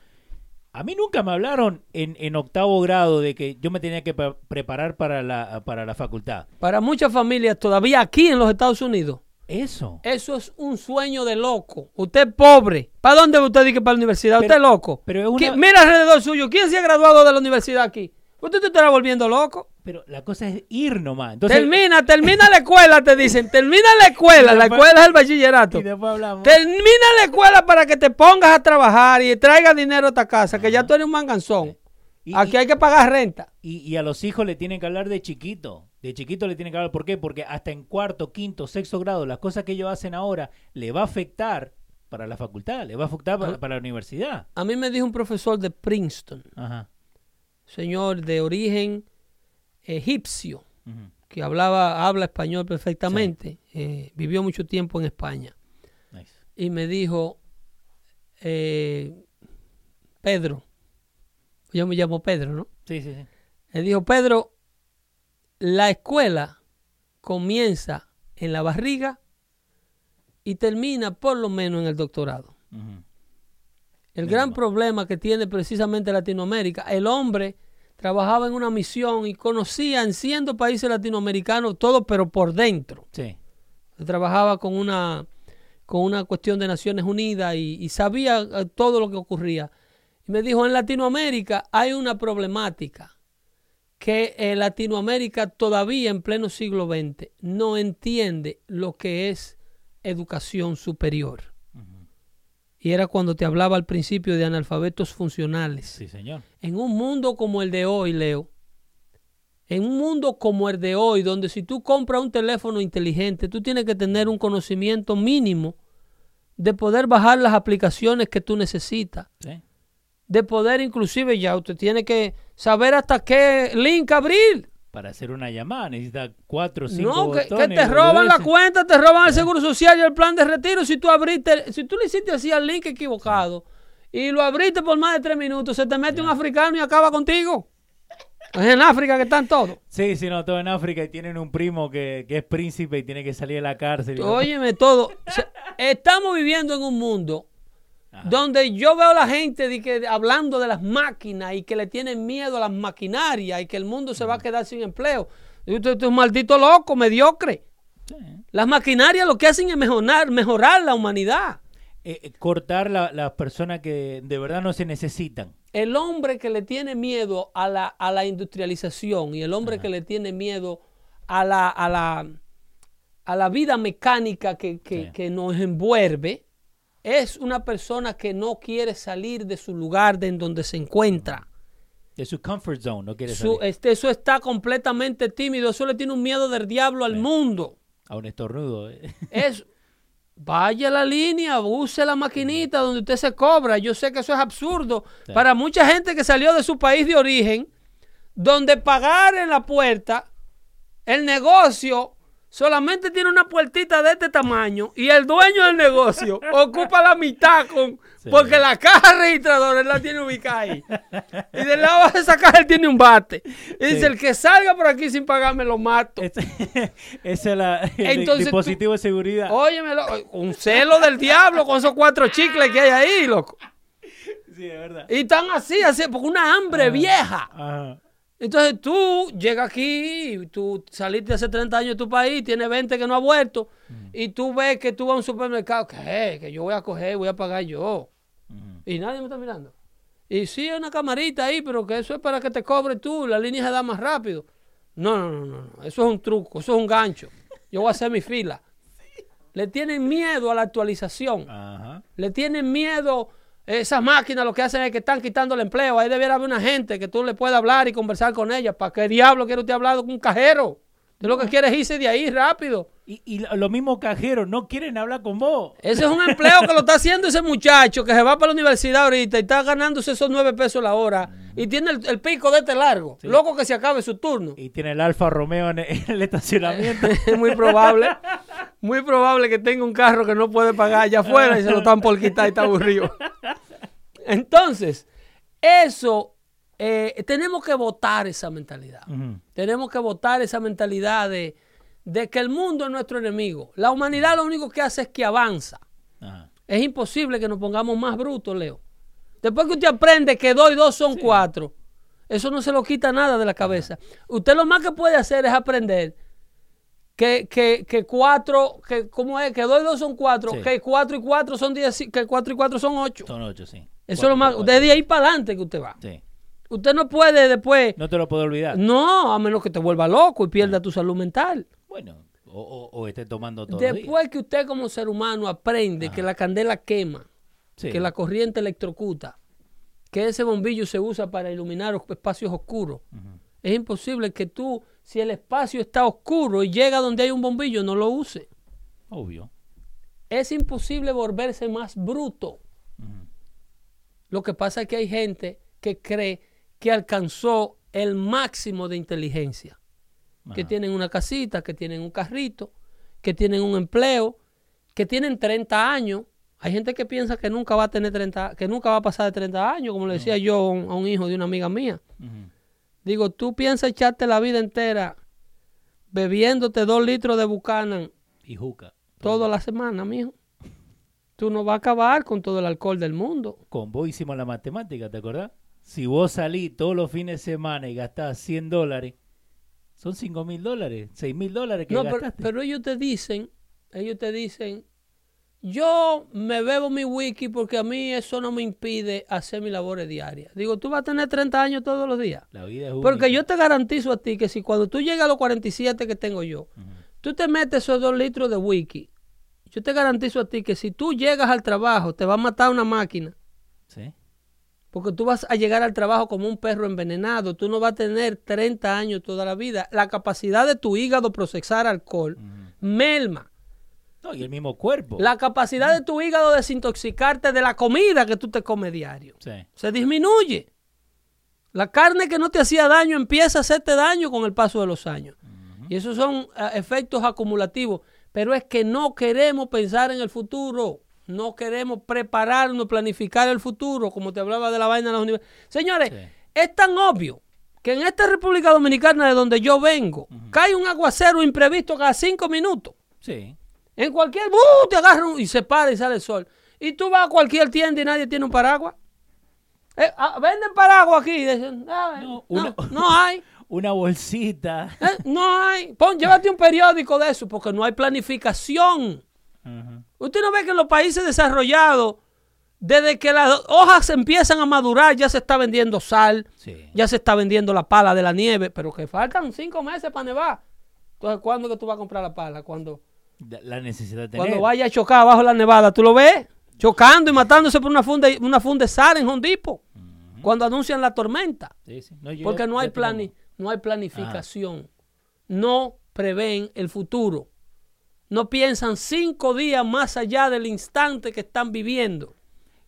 A mí nunca me hablaron en, en, octavo grado de que yo me tenía que preparar para la, para la facultad. Para muchas familias, todavía aquí en los Estados Unidos. Eso. Eso es un sueño de loco. Usted es pobre. ¿Para dónde usted dice para la universidad? usted es loco. Pero Mira alrededor suyo. ¿Quién se ha graduado de la universidad aquí? Usted te estará volviendo loco. Pero la cosa es ir nomás. termina, termina la escuela, te dicen. Termina la escuela. la escuela es el bachillerato. Termina la escuela para que te pongas a trabajar y traigas dinero a esta casa, que ya tú eres un manganzón. Aquí hay que pagar renta. Y, a los hijos le tienen que hablar de chiquito. De chiquito le tienen que hablar. ¿Por qué? Porque hasta en cuarto, quinto, sexto grado, las cosas que ellos hacen ahora le va a afectar para la facultad, le va a afectar para, para la universidad. A mí me dijo un profesor de Princeton, señor de origen egipcio, que hablaba, habla español perfectamente, eh, vivió mucho tiempo en España. Y me dijo, eh, Pedro, yo me llamo Pedro, ¿no? Sí, sí, sí. Él dijo, Pedro, la escuela comienza en la barriga y termina por lo menos en el doctorado. El gran problema que tiene precisamente Latinoamérica, el hombre trabajaba en una misión y conocía en cientos países latinoamericanos todo, pero por dentro. Sí. Trabajaba con una, con una cuestión de Naciones Unidas y, sabía eh, todo lo que ocurría. Y me dijo, en Latinoamérica hay una problemática que en Latinoamérica todavía en pleno siglo XX no entiende lo que es educación superior. Y era cuando te hablaba al principio de analfabetos funcionales. Sí, señor. En un mundo como el de hoy, Leo, en un mundo como el de hoy, donde si tú compras un teléfono inteligente, tú tienes que tener un conocimiento mínimo de poder bajar las aplicaciones que tú necesitas. Sí. De poder inclusive ya usted tiene que saber hasta qué link abrir para hacer una llamada necesita cuatro o cinco No, que, te roban la cuenta, te roban el seguro social y el plan de retiro. Si tú abriste, si tú le hiciste así al link equivocado y lo abriste por más de tres minutos, se te mete un africano y acaba contigo. Es en África que están todos. Sí, sí, no, todo en África y tienen un primo que, es príncipe y tiene que salir de la cárcel. Óyeme, todo. estamos viviendo en un mundo donde yo veo a la gente de que, hablando de las máquinas y que le tienen miedo a las maquinarias y que el mundo se va a quedar sin empleo. Usted es un maldito loco, mediocre. Las maquinarias lo que hacen es mejorar, mejorar la humanidad. Eh, eh, cortar las personas que de verdad no se necesitan. El hombre que le tiene miedo a la, a la industrialización y el hombre que le tiene miedo a la, a la, a la vida mecánica que, que nos envuelve, es una persona que no quiere salir de su lugar de en donde se encuentra. De su comfort zone, no quiere salir. Este, eso está completamente tímido, eso le tiene un miedo del diablo al mundo. A un estornudo. Eh. Es, vaya la línea, use la maquinita donde usted se cobra. Yo sé que eso es absurdo. Para mucha gente que salió de su país de origen, donde pagar en la puerta, el negocio solamente tiene una puertita de este tamaño y el dueño del negocio ocupa la mitad con porque la caja registradora él la tiene ubicada ahí. Y del lado de esa caja él tiene un bate. Y dice, el que salga por aquí sin pagarme lo mato. Ese, es el dispositivo de seguridad. Óyeme, un celo del diablo con esos cuatro chicles que hay ahí, loco. Sí, es verdad. Y están así, así, porque una hambre vieja. Ajá. Entonces tú llegas aquí, tú saliste hace 30 años de tu país, tienes 20 que no ha vuelto, y tú ves que tú vas a un supermercado, ¿qué? Que yo voy a coger, voy a pagar yo. Y nadie me está mirando. Y sí, hay una camarita ahí, pero que eso es para que te cobre tú, la línea se da más rápido. No, no, no, no, no. Eso es un truco, eso es un gancho. Yo voy a hacer mi fila. Le tienen miedo a la actualización. Ajá. Le tienen miedo. Esas máquinas lo que hacen es que están quitando el empleo. Ahí debiera haber una gente que tú le puedas hablar y conversar con ella. ¿Para qué diablo quiere usted hablar con un cajero? Usted lo que quiere es irse de ahí rápido. Y, y lo- los mismos cajeros no quieren hablar con vos. Ese es un empleo que lo está haciendo ese muchacho que se va para la universidad ahorita y está ganándose esos nueve pesos la hora y tiene el, el pico de este largo. Loco que se acabe su turno. Y tiene el Alfa Romeo en el, en el estacionamiento. Es muy probable. Muy probable que tenga un carro que no puede pagar allá afuera y se lo están por quitar y está aburrido. Entonces, eso, eh, tenemos que votar esa mentalidad. Tenemos que votar esa mentalidad de, de que el mundo es nuestro enemigo. La humanidad lo único que hace es que avanza. Ajá. Es imposible que nos pongamos más brutos, Leo. Después que usted aprende que dos y dos son cuatro, eso no se lo quita nada de la cabeza. Usted lo más que puede hacer es aprender que, que, que cuatro, que, ¿cómo es? Que dos y dos son cuatro, Sí. que cuatro y cuatro son diez, que cuatro y cuatro son ocho. Son ocho, sí. Eso es lo más, Cuatro, desde ahí para adelante que usted va. Sí. Usted no puede después, No te lo puedo olvidar. no, a menos que te vuelva loco y pierda tu salud mental. Bueno, o, o, o esté tomando todo. Después que usted como ser humano aprende que la candela quema, Sí. que la corriente electrocuta, que ese bombillo se usa para iluminar os- espacios oscuros. Es imposible que tú, si el espacio está oscuro y llega donde hay un bombillo, no lo use. Obvio. Es imposible volverse más bruto. Lo que pasa es que hay gente que cree que alcanzó el máximo de inteligencia. Que tienen una casita, que tienen un carrito, que tienen un empleo, que tienen 30 años. Hay gente que piensa que nunca va a tener 30, que nunca va a pasar de 30 años, como le decía yo a un, a un hijo de una amiga mía. Digo, tú piensas echarte la vida entera bebiéndote dos litros de Buchanan Y juca. toda la semana, mijo. Tú no vas a acabar con todo el alcohol del mundo. Con vos hicimos la matemática, ¿te acordás? Si vos salís todos los fines de semana y gastás 100 dólares, son 5 mil dólares, 6 mil dólares que No, pero, gastaste. pero ellos te dicen, ellos te dicen, yo me bebo mi wiki porque a mí eso no me impide hacer mis labores diarias. Digo, tú vas a tener 30 años todos los días. La vida es Porque única. yo te garantizo a ti que si cuando tú llegas a los 47 que tengo yo, tú te metes esos dos litros de wiki, yo te garantizo a ti que si tú llegas al trabajo, te va a matar una máquina. Porque tú vas a llegar al trabajo como un perro envenenado. Tú no vas a tener 30 años toda la vida. La capacidad de tu hígado procesar alcohol melma. No, y el mismo cuerpo. La capacidad de tu hígado de desintoxicarte de la comida que tú te comes diario. Sí. Se disminuye. La carne que no te hacía daño empieza a hacerte daño con el paso de los años. Y esos son eh, efectos acumulativos. Pero es que no queremos pensar en el futuro. No queremos prepararnos, planificar el futuro, como te hablaba de la vaina de las universidades. Señores, Sí. es tan obvio que en esta República Dominicana de donde yo vengo, cae un aguacero imprevisto cada cinco minutos. Sí. En cualquier ¡uh! te agarra un- y se para y sale el sol. Y tú vas a cualquier tienda y nadie tiene un paraguas. Eh, ah, venden paraguas aquí. dicen, "Ah, No, no, una- no hay. Una bolsita. eh, no hay. Pon, llévate un periódico de eso porque no hay planificación. Usted no ve que en los países desarrollados, desde que las hojas empiezan a madurar, ya se está vendiendo sal, Sí. ya se está vendiendo la pala de la nieve, pero que faltan cinco meses para nevar. Entonces, ¿cuándo que tú vas a comprar la pala? Cuando La- necesidad de tener. Cuando vaya a chocar abajo la nevada, ¿tú lo ves? Chocando y matándose por una funda, una funda de sal en Hondipo. Cuando anuncian la tormenta. Sí, sí. No, Porque no hay, plani, no hay planificación. No prevén el futuro. No piensan cinco días más allá del instante que están viviendo.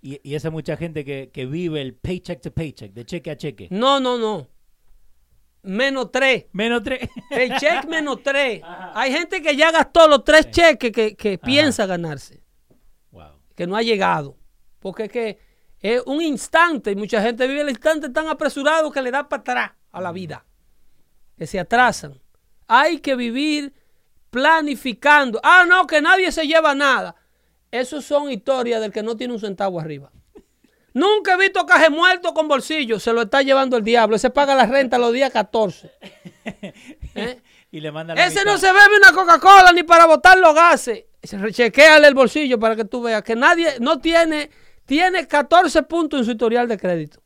Y, y esa mucha gente que, que vive el paycheck to paycheck, de cheque a cheque. No, no, no. Menos tres. Menos tres. El cheque menos tres. Hay gente que ya gastó los tres cheques que, que piensa ganarse. wow. que no ha llegado. Porque es que es un instante y mucha gente vive el instante tan apresurado que le da para atrás a la vida. Que se atrasan. Hay que vivir planificando. Ah, no, que nadie se lleva nada. Esos son historias del que no tiene un centavo arriba. Nunca he visto caje muerto con bolsillo. Se lo está llevando el diablo. Ese paga la renta los días 14. ¿Eh? Y le manda la Ese mitad. no se bebe una Coca-Cola ni para botar los gases. Chequéale el bolsillo para que tú veas que nadie no tiene, tiene 14 puntos en su historial de crédito.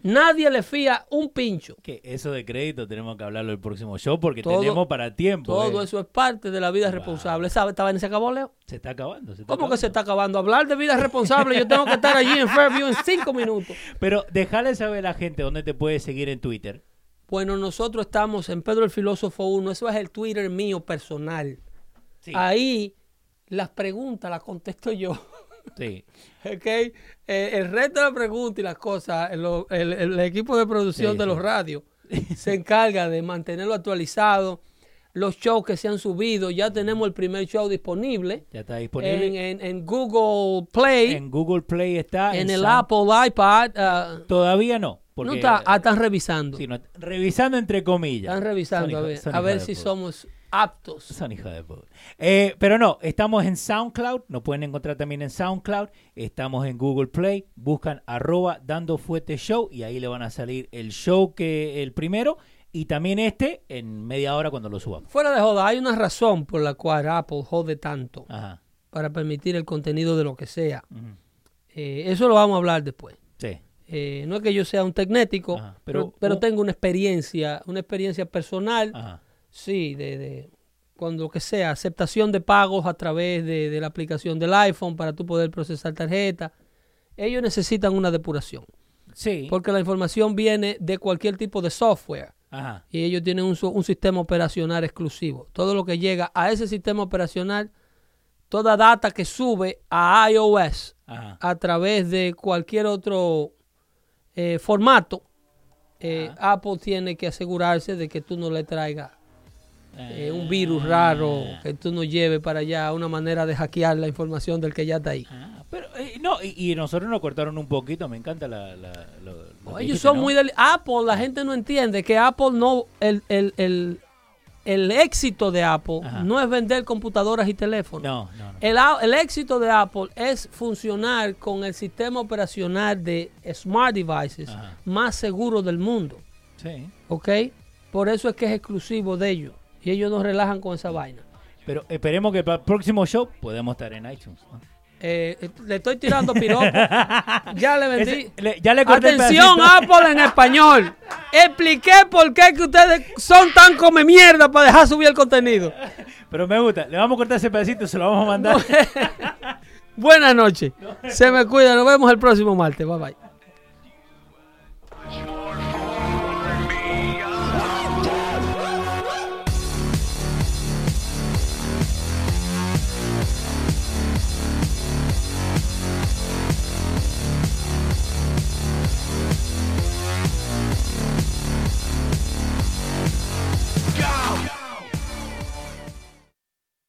Nadie le fía un pincho. Que eso de crédito tenemos que hablarlo el próximo show porque Todo- tenemos para tiempo. Todo eh. eso es parte de la vida Wow. responsable. ¿Sabe? ¿Esta vaina se acabó, Leo? Se está acabando. se está ¿Cómo que se está acabando? Hablar de vida responsable, yo tengo que estar allí en Fairview en cinco minutos. Pero déjale saber a la gente dónde te puede seguir en Twitter. Bueno, nosotros estamos en Pedro el Filósofo 1. Eso es el Twitter mío personal. Sí. Ahí las preguntas las contesto yo. Sí. ¿ok? Eh, el resto de las preguntas y las cosas, el, el equipo de producción Sí, de sí. los radios se encarga de mantenerlo actualizado. Los shows que se han subido, ya tenemos el primer show disponible Ya está disponible. en, en- en Google Play, En Google Play está. en el Apple iPad. ah, Todavía no. Porque, no está, ah, están revisando. sí, no- revisando entre comillas. están revisando a ver, a ver si somos aptos. Son hija de puta. Eh, pero no, estamos en SoundCloud, nos pueden encontrar también en SoundCloud, estamos en Google Play, buscan arroba dando fuete show y ahí le van a salir el show que el primero y también este en media hora cuando lo subamos. Fuera de joda, hay una razón por la cual Apple jode tanto Ajá. para permitir el contenido de lo que sea. Eh, eso lo vamos a hablar después. Sí. Eh, no es que yo sea un tecnético, Ajá, pero, pero- pero un- tengo una experiencia, una experiencia personal, Ajá. Sí, de, de cuando lo que sea, aceptación de pagos a través de, de la aplicación del iPhone para tú poder procesar tarjeta. Ellos necesitan una depuración, Sí. porque la información viene de cualquier tipo de software Ajá. y ellos tienen un, su- un sistema operacional exclusivo. Todo lo que llega a ese sistema operacional, toda data que sube a iOS Ajá. a través de cualquier otro eh, formato, eh, Apple tiene que asegurarse de que tú no le traigas eh, un virus raro, que tú no lleves para allá una manera de hackear la información del que ya está ahí. Ah, pero eh, no, y, y nosotros nos cortaron un poquito, me encanta la, la- lo- lo que Ellos son ¿no? muy del Apple, la gente no entiende que Apple no, el, el, el, el éxito de Apple Ajá. no es vender computadoras y teléfonos. No, no, no. El, el éxito de Apple es funcionar con el sistema operacional de smart devices Ajá. más seguro del mundo. Sí. ¿Ok? Por eso es que es exclusivo de ellos. Y ellos no relajan con esa vaina. Pero esperemos que para el próximo show podamos estar en iTunes. ¿no? Eh, eh, le estoy tirando piropo. ya le vendí. Ese- le- ya Atención. Apple en español. Expliqué por qué que ustedes son tan come mierda para dejar subir el contenido. Pero me gusta. Le vamos a cortar ese pedacito y se lo vamos a mandar. Buenas noches. Se me cuida. Nos vemos el próximo martes. Bye bye.